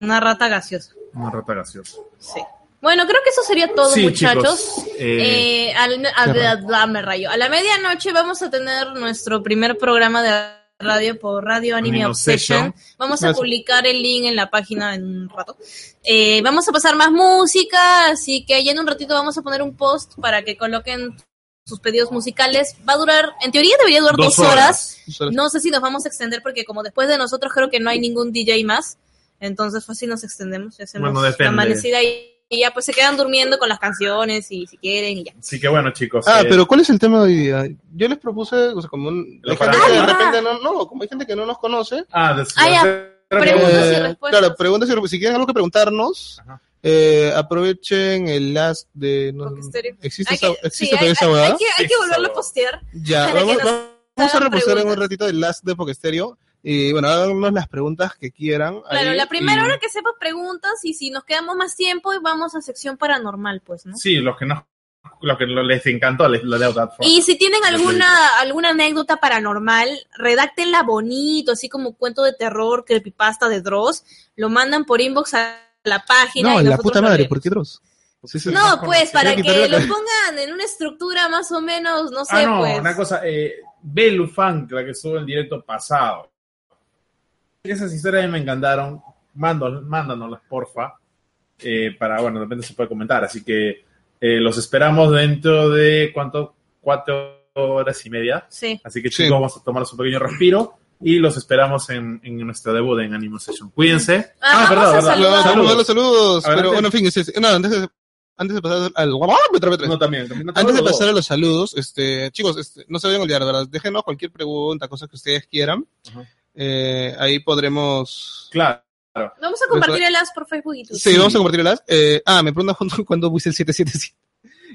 una rata gaseosa. Una rata gaseosa. Sí. Bueno, creo que eso sería todo, Sí, muchachos. chicos, eh, Eh, al- a, Qué a- a- me rayo. A la medianoche vamos a tener nuestro primer programa de radio por Radio Anime Anime Obsession. Obsession. Vamos a publicar el link en la página en un rato. Eh, vamos a pasar más música, así que ya en un ratito vamos a poner un post para que coloquen sus pedidos musicales. Va a durar, en teoría debería durar dos, horas. No sé si nos vamos a extender porque como después de nosotros creo que no hay ningún DJ más. Entonces fácil nos extendemos y hacemos Bueno, la amanecida y, y ya pues se quedan durmiendo con las canciones y si quieren y ya. Así que bueno, chicos. Ah, eh, pero ¿cuál es el tema de hoy día? Yo les propuse, o sea, como un... Hay gente para- que de Ah, repente no, no, como hay gente que no nos conoce. Ah, de- Ah, ya. Preguntas y respuestas. Claro, preguntas y respuestas. Si quieren algo que preguntarnos, Ajá. eh, aprovechen el last de... no-. ¿Existe, Hay esa, que, existe sí, todavía hay, esa hay- hay que, hay que Esa volverlo a postear. Ya, vamos, a reposar en un ratito el last de Pokestereo. Y bueno, háganos las preguntas que quieran. Claro, ahí, la primera y- hora que sepas preguntas y si nos quedamos más tiempo vamos a sección paranormal, pues, ¿no? Sí, los que no, los que les encantó les lo leo that for. Y si tienen Lo alguna alguna anécdota paranormal, redáctenla bonito, así como cuento de terror, creepypasta de Dross, lo mandan por inbox a la página. No, y la puta lo madre. ¿por qué Dross? Sí, No, pues para que lo la- pongan en una estructura más o menos, no sé, Ah, no, pues. una cosa, eh, Belu Fan, la que estuvo el directo pasado. Esas historias a mí me encantaron. Mando, mándanoslas, porfa. eh, para, bueno, de repente se puede comentar. Así que eh, los esperamos dentro de, ¿cuánto? Cuatro horas y media. Sí. Así que Sí. chicos, vamos a tomar un pequeño respiro y los esperamos en, en nuestro debut en Animo Session. Cuídense. Ah, vamos a saludar. Vamos a mandar los saludos. Pero bueno, en fin, es- es- no, antes de, antes de pasar al... No, también. también no Antes de pasar a los saludos, este, chicos, este, no se vayan a olvidar, ¿verdad? Déjenos cualquier pregunta, cosas que ustedes quieran. Ajá. Eh, ahí podremos... Claro. Vamos a compartir el as por Facebook y Twitter. Sí, vamos a compartirlas. Eh, ah, me preguntan cuándo, puse el 777.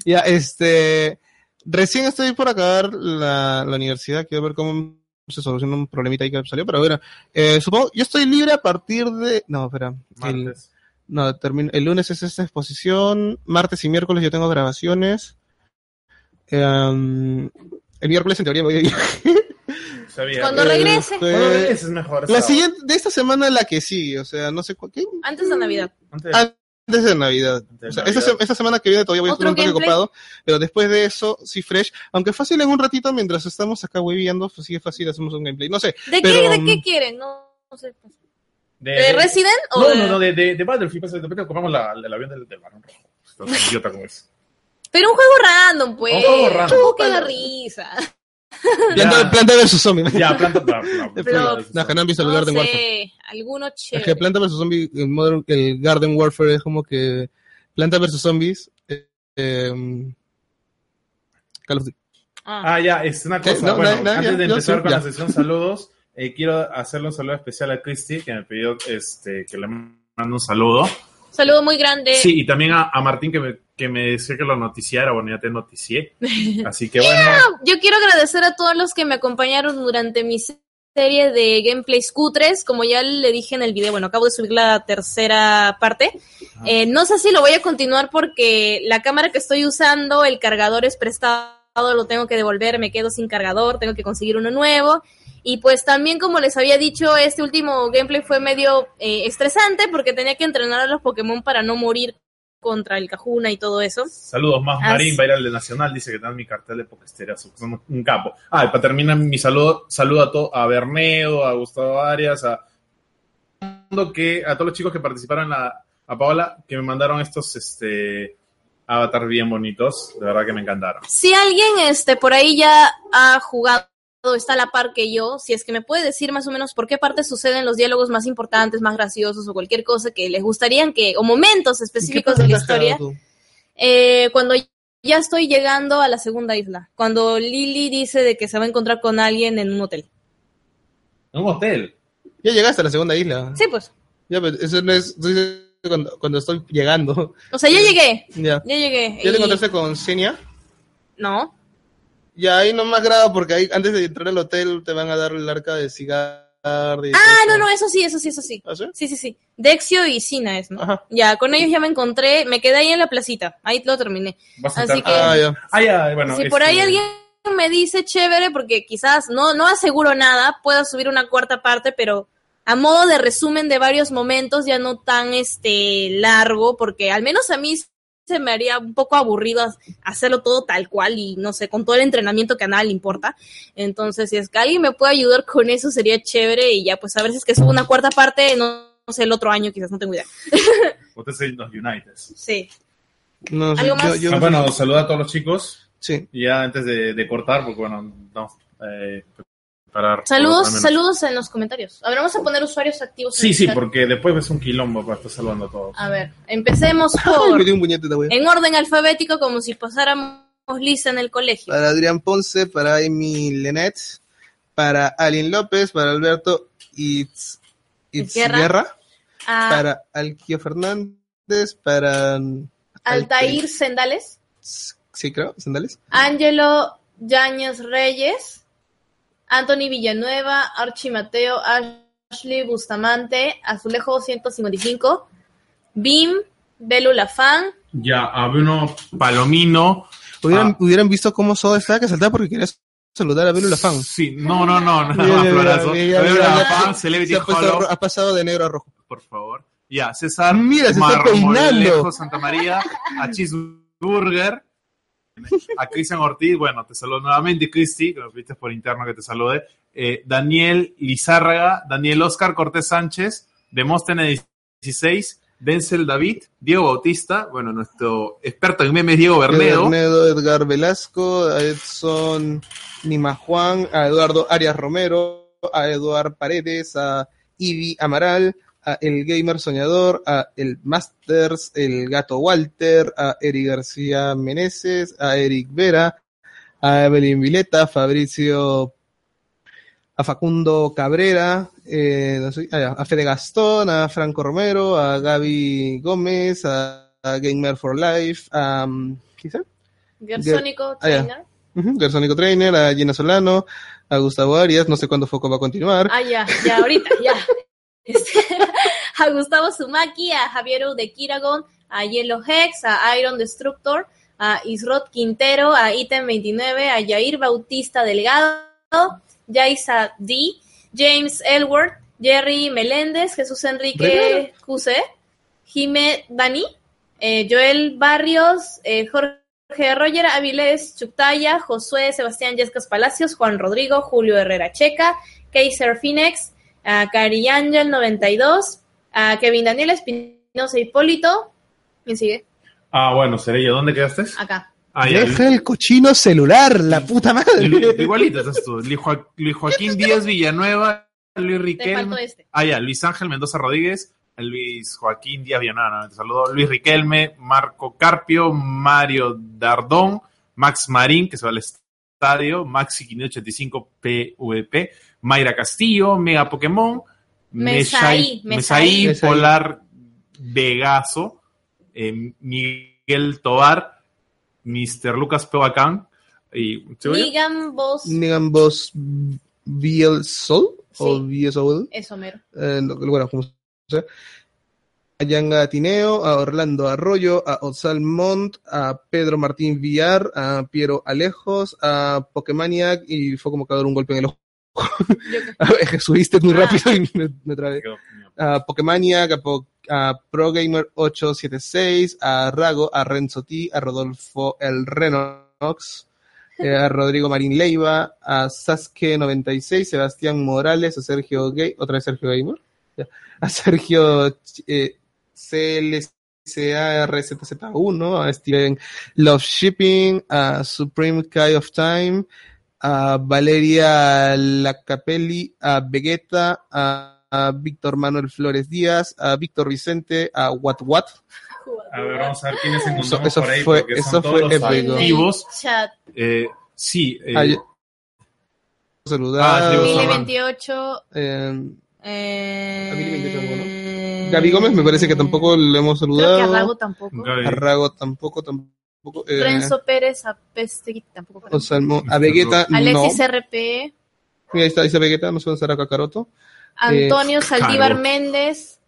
ya, este... Recién estoy por acabar la, la universidad, quiero ver cómo se soluciona un problemita ahí que salió, pero bueno, eh, supongo, yo estoy libre a partir de... No, espera. El, no, termino, el lunes es esta exposición, martes y miércoles yo tengo grabaciones. Em, el miércoles en teoría voy a ir. Sabía. Cuando Eh, regrese, es mejor. La sábado. siguiente, de esta semana la que sigue, o sea, no sé cu- ¿qué? antes de Navidad. Antes- Antes de Navidad. antes de O sea, esta, Navidad. se- esta semana que viene todavía voy a estar ¿Otro un toque gameplay? ocupado, pero después de eso, sí, fresh. Aunque fácil en un ratito, mientras estamos acá hueviando, pues sí es fácil, hacemos un gameplay. No sé, ¿De, Pero, qué, ¿De um, qué quieren? No, no sé. De, ¿De Resident o No, de- no, no, de, de, de Battlefield. De repente ocupamos la, el avión del, del barón rojo. Esto es idiota como es. Pero un juego random, pues. Un juego random. Un poco de risa. Planta, planta versus zombie. Ya, planta. planta, planta, Pero- No, que no han visto el No Garden Warfare. sé, alguno Es que Planta vs Zombie, el, Modern- el Garden Warfare es como que Planta vs Zombies. eh, em, Call of Duty. Ah. Ah, ya, es una cosa. No, bueno, na- na- antes ya, de yo empezar sí, con ya. la sesión saludos, eh, quiero hacerle un saludo especial a Christy, que me pidió este, que le mando un saludo. Saludo muy grande. Sí, y también a, a Martín, que me, que me decía que lo noticiara. Bueno, ya te noticié. Así que bueno. Yo quiero agradecer a todos los que me acompañaron durante mi serie de gameplays cutres. Como ya le dije en el video, bueno, acabo de subir la tercera parte. Eh, no sé si lo voy a continuar porque la cámara que estoy usando, el cargador es prestado, lo tengo que devolver, me quedo sin cargador, tengo que conseguir uno nuevo. Y pues también, como les había dicho, este último gameplay fue medio eh, estresante porque tenía que entrenar a los Pokémon para no morir contra el Cajuna y todo eso. Saludos más. Marín va a ir al de Nacional, dice que dan mi cartel de Pokesteria, somos un capo. Ah, y para terminar mi saludo, saludo a, to- a Bernedo, a Gustavo Arias, a, que, a todos los chicos que participaron en la, a Paola, que me mandaron estos este, avatars bien bonitos, de verdad que me encantaron. Si alguien este por ahí ya ha jugado, está a la par que yo, si es que me puede decir más o menos por qué parte suceden los diálogos más importantes, más graciosos o cualquier cosa que les gustarían que, o momentos específicos de la historia, eh, cuando ya estoy llegando a la segunda isla, cuando Lily dice de que se va a encontrar con alguien en un hotel. En un hotel. Ya llegaste a la segunda isla. Sí, pues. Ya, pero eso no es. Cuando, cuando estoy llegando. O sea, ya llegué, Ya. ya llegué. ¿Ya te y- encontraste con Senia? No. Ya ahí no más grado porque ahí antes de entrar al hotel te van a dar el arca de cigarros tarde. Ah, no, no, eso sí, eso sí, eso sí. ¿Ah, sí? Sí, sí, sí. Dexio y Sina es, ¿no? Ajá. Ya, con ellos ya me encontré, me quedé ahí en la placita, ahí lo terminé. Así que- Ah, ya. Ah, ya, bueno. si por ahí este, alguien me dice chévere, porque quizás no, no aseguro nada, puedo subir una cuarta parte, pero a modo de resumen de varios momentos, ya no tan este largo, porque al menos a mí se me haría un poco aburrido hacerlo todo tal cual y no sé, con todo el entrenamiento que a nada le importa. Entonces, si es que alguien me puede ayudar con eso, sería chévere y ya pues a ver si es que subo una cuarta parte, no, no sé, el otro año quizás, no tengo idea. Ustedes son los United. Sí. No, ¿Algo yo- más? yo- Ah, bueno, saluda a todos los chicos. sí. Y ya antes de, de cortar, porque bueno, vamos eh, preparar. Saludos, saludos en los comentarios. A ver, vamos a poner usuarios activos. Sí, sí, chat. porque después ves un quilombo para estar saludando a todos. A ver, empecemos por puñete en orden alfabético como si pasáramos lista en el colegio. Para Adrián Ponce, para Amy Lenet, para Alin López, para Alberto Itz, Itzguerra. Itzguerra, A para Alquio Fernández, para Altair Sendales, sí creo, Sandales, Ángelo Yáñez Reyes, Anthony Villanueva, Archie Mateo, Ashley Bustamante, Azulejo 155, Bim, Belu Lafán, Ya, a Bruno Palomino. hubieran, Ah. hubieran visto cómo Soda estaba que saltaba porque quería saludar a Belu la fan. Sí, no, no, no, nada más, florazo. Belu Lafán, Celebrity Hollow, ha pasado de negro a rojo. por favor. Ya, César. Mira, se está Marmolejo peinando. Santa María, a Cheeseburger, a Cristian Ortiz, bueno, te saludo nuevamente, Cristi, que me pediste por interno que te salude. Eh, Daniel Lizárraga, Daniel Oscar Cortés Sánchez, Demóstenes 16, Denzel David, Diego Bautista, bueno, nuestro experto en memes Diego Bernedo. Bernedo, Edgar Velasco, a Edson Nima Juan, a Eduardo Arias Romero, a Eduard Paredes, a Ivy Amaral, a El Gamer Soñador, a El Masters, El Gato Walter, a Eric García Meneses, a Eric Vera, a Evelyn Vileta, a Fabricio, a Facundo Cabrera, eh, a Fede Gastón, a Franco Romero, a Gaby Gómez, a, a Gamer for Life, a um, ¿qué dice? Gersónico Ah. Trainer. Ujú, Garzónico Trainer, a Gina Solano, a Gustavo Arias, no sé cuándo Foco va a continuar. Ah, ya, ya, ahorita, ya. A Gustavo Sumaki, a Javier de Kiragon, a Yellow Hex, a Iron Destructor, a Isrod Quintero, a Item 29, a Jair Bautista Delgado, Yaisa D, James Elward, Jerry Meléndez, Jesús Enrique Cuse, Jime Dani, eh, Joel Barrios, eh, Jorge Roger Avilés Chuctaya, Josué Sebastián Yescas Palacios, Juan Rodrigo, Julio Herrera Checa, Kaiser Phoenix, a Cari Angel 92, a Kevin Daniel Espinosa Hipólito. ¿Quién sigue? Ah, bueno, Cerello, ¿dónde quedaste? Acá. Ah, ya, Deja el cochino celular, la puta madre. Igualito estás tú. Luis, Joa- Luis Joaquín Díaz Villanueva, Luis Riquelme. este. Ah, ya, Luis Ángel Mendoza Rodríguez, Luis Joaquín Díaz Villanueva, no, te saludo. Luis Riquelme, Marco Carpio, Mario Dardón, Max Marín, que se va al estadio, Maxi 585 PVP, Mayra Castillo, Mega Pokémon, Mesaí, Mesaí. Mesaí. Polar Vegaso, eh, Miguel Tobar, Mr. Lucas Pehuacán, y. Nigan Boss. Boss BL Soul o Sí. BSOL, Eso mero. eh, no, bueno, como sea. A Yanga Tineo, a Orlando Arroyo, a Otsal Montt, a Pedro Martín Villar, a Piero Alejos, a Pokemaniac y fue como que a dar un golpe en el ojo. Subiste muy Ah. rápido y me, me trabé. a Pokemaniac, a, Po- a ProGamer876, a Rago, a Renzo T, a Rodolfo El Renox, eh, a Rodrigo Marín Leiva, a Sasuke96, Sebastián Morales, a Sergio Gay, otra vez Sergio Gamer, a Sergio eh, CLCARZZ1, a Steven Love Shipping, a Supreme Kai of Time, a Valeria Lacapelli, a Vegeta, a, a Víctor Manuel Flores Díaz, a Víctor Vicente, a What What. A ver, vamos a ver quiénes Eso- encontramos eso por ahí, fue- porque eso son fue todos los épico. activos. Eh, sí, eh, Ay, Ah, Saludar. Saban. 28. eh, Eh... A Mili 28, Gaby Gómez me parece que tampoco le hemos Creo que a saludado. Rago tampoco. Gaby. A Rago tampoco, tampoco. eh, Renzo Pérez, a Pestegui tampoco. creo. o Salmo- a Vegeta no. Alexis RP. Mira, ahí está, dice Vegeta, no sé dónde estará Kakaroto. Antonio Saldívar Caro. Méndez,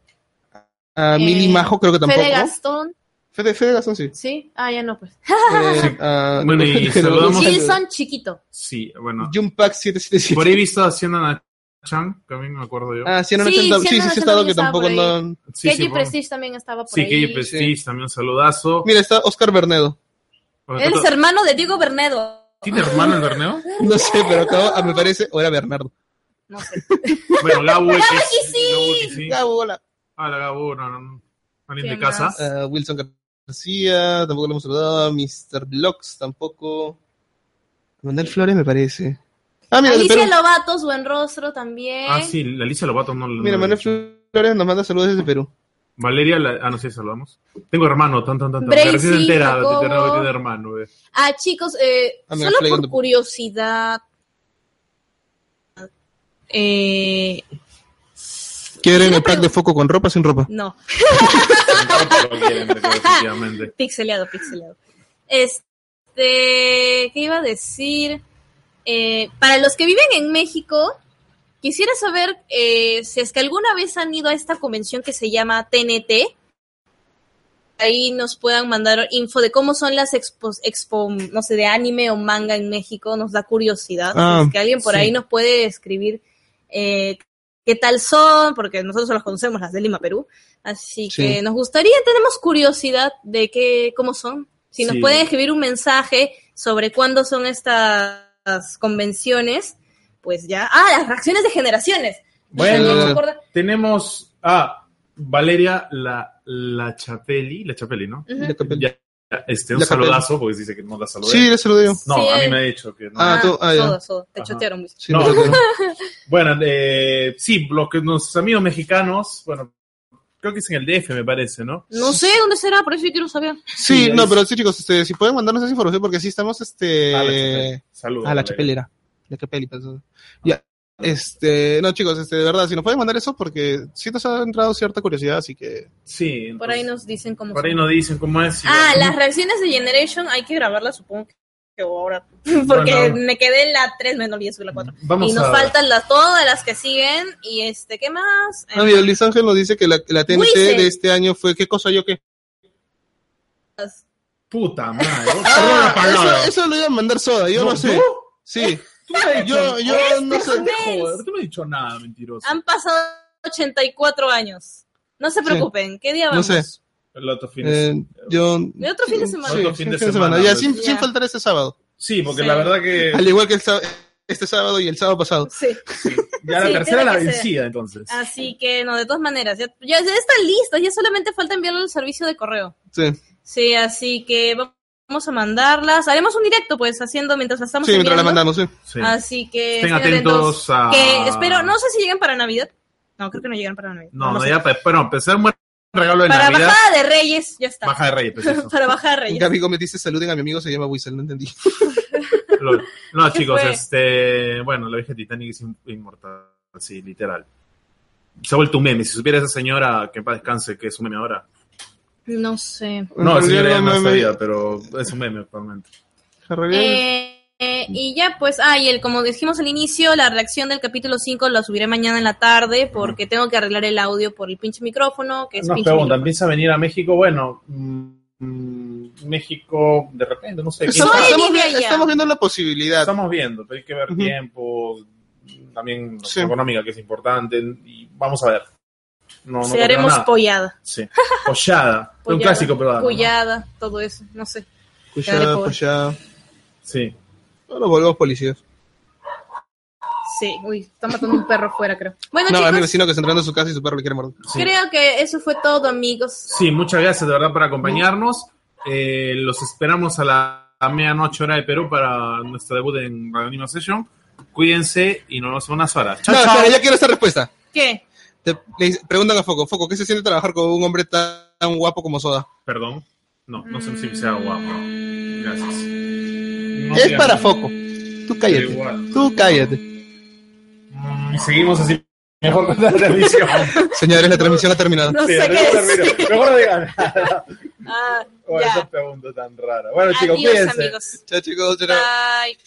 A Eh, Mili Majo creo que tampoco. Fede Gastón, Fede, Fede Gastón sí. ¿sí? Ah, ya no, pues. Eh, ah, Bueno, y saludamos- Gilson Chiquito. Sí, bueno. Jumpack 777. Por ahí he visto haciendo a Chan, también me acuerdo yo. Ah, sí, no, Sí, sí, sí, sí, sí, estado que también estaba tampoco por ahí. no... sí, sí. Prestige también estaba por Sí, ahí. Keiji Prestige, también un saludazo. Mira, está Oscar Bernedo. Él es hermano de Diego Bernedo. ¿Tiene hermano el Berneo? No sé, pero acá me parece, o era Bernardo. No sé. Bueno, Gabu X. que sí! Sí. Gabo, hola. Ah, la Gabu, no, no. Alguien de ¿Quién casa. Ah, Wilson García, tampoco lo hemos saludado. Mr. Blocks, tampoco. Manuel Flores, me parece. Ah, mira, Alicia Perú. Lobato, su buen rostro también. Ah, sí, la Alicia Lobato no lo Mira, Manuel. Flores nos manda saludos desde Perú. Valeria, la... ah, no sé, saludamos. Tengo hermano, tan, tan, tan, tan. Recién te entera que tiene hermano, eh. Ah, chicos, eh, Ah, mira, solo por the- curiosidad. Eh, ¿Quieren el pack de foco con ropa o sin ropa? no, pixeleado, pixeleado. Este, ¿qué iba a decir? Eh, para los que viven en México, quisiera saber eh, si es que alguna vez han ido a esta convención que se llama TNT. Ahí nos puedan mandar info de cómo son las expos, expo, no sé, de anime o manga en México. Nos da curiosidad. Ah, que alguien por sí. ahí nos puede escribir eh, qué tal son, porque nosotros los conocemos, las de Lima, Perú. Así Sí. que nos gustaría, tenemos curiosidad de qué, cómo son. Si nos Sí. pueden escribir un mensaje sobre cuándo son estas convenciones, pues ya. Ah, las reacciones de generaciones. Bueno, No tenemos a Valeria la, la Chapeli, la Chapeli, ¿no? De Capel- Ya, ya, este, un La Capel. saludazo, porque dice que no la saludé. Sí, le saludé yo. No, Sí, a mí me ha dicho que no. Ah, tú- ah, ya. Soda, soda. Te Ajá. chotearon. Sí, No. saludé. Bueno, eh, sí, los que nuestros amigos mexicanos, bueno, creo que es en el DF, me parece, ¿no? No sé dónde será, por eso yo quiero saber. Sí, Sí, no, pero sí, chicos, este, si pueden mandarnos esa información, porque sí estamos, este... Ah, la. Saludos. Ah, la chapelera. La chapeli. Ya. Este, no, chicos, este, de verdad, si nos pueden mandar eso, porque sí nos ha entrado cierta curiosidad, así que. Sí. Por ahí nos dicen cómo Por ahí nos dicen cómo es. Ah, las reacciones de Generation hay que grabarlas, supongo que ahora. Porque Bueno. me quedé en la 3, me olvidé subir la 4. Vamos y nos a- faltan las, todas las que siguen. Y este, ¿qué más? Ah, mira, Luis Ángel nos dice que la, la TNT Wizard. de este año fue, ¿qué cosa yo qué? Puta madre. Ah, eso, eso lo iba a mandar Soda, yo no, sé. ¿tú? Sí. Tú me has Yo- yo no sé. Joder, Tú no has dicho nada, mentiroso. Han pasado 84 años. No se Sí. preocupen, ¿qué día No vamos? sé. El otro fin de Eh, yo. El otro fin de semana. Sí, Otro fin de semana, Ya, pues. sin, faltar este sábado. Sí, porque Sí. la verdad que Al igual que el este sábado y el sábado pasado. Sí. ya la Sí, tercera la ser. vencida, entonces. Así que, no, de todas maneras, ya, ya, están listas, ya solamente falta enviarlo al servicio de correo. Sí, Sí, así que vamos a mandarlas. Haremos un directo, pues, haciendo mientras las estamos sí mientras la enviando. mandamos, sí. Sí. Así que Estén atentos a. Que espero, no sé si lleguen para Navidad. No, creo que no llegan para Navidad. No, no, ya, bueno, empezar un buen regalo de Para Navidad. bajada de Reyes, ya está. Baja de Reyes, pues eso. para bajada de Un Reyes. amigo me dice saluden a mi amigo, se llama Whistle, no entendí. No, ¿Qué chicos, fue? este. Bueno, la vieja Titanic es in- inmortal. Sí, literal. Se ha vuelto un meme. Si supiera esa señora que en paz descanse, que es un meme ahora. No sé. No, En señora realidad ya no me- pero es un meme actualmente. en realidad- Eh, eh, y ya, pues, ah, y el, como dijimos al inicio, la reacción del capítulo 5 la subiré mañana en la tarde porque tengo que arreglar el audio por el pinche micrófono, que es Nos pinche preguntan, micrófono. ¿piensa venir a México? Bueno, mm, mm, México, de repente, no sé. Estamos, de estamos viendo la posibilidad. Estamos viendo, pero hay que ver tiempo, también la Sí. económica que es importante, y vamos a ver. No, no pasa haremos nada. pollada. Sí. Pollada. un Pollada, clásico. ¿no? Pollada, todo eso, no sé. Pues pues ya. Sí. No nos volvemos policías. Sí, uy, está matando un perro fuera, creo. Bueno, No, a mi chicos, vecino que está entrando a su casa y su perro le quiere morder. sí. creo que eso fue todo, amigos. Sí, muchas gracias de verdad por acompañarnos. Eh, los esperamos a la a medianoche hora de Perú para nuestro debut en Radio Anima Session. Cuídense y nos vemos en unas horas. Chao, No, chao. espera, ya quiero esta respuesta. ¿Qué? Te- le preguntan a Foco, Foco, ¿qué se siente trabajar con un hombre tan, tan guapo como Soda? Perdón. No, no sé si sea guapo. Mm, Gracias. No es para Foco. Tú cállate. Tú cállate. Mm, Y seguimos así. Mejor con la transmisión. Señores, la transmisión ha terminado. No Sí, sé qué mejor, no digan nada. Ah, Oh, esa pregunta tan rara. Bueno, chicos, Adiós, cuídense. amigos. Chao, chicos. chao. Bye.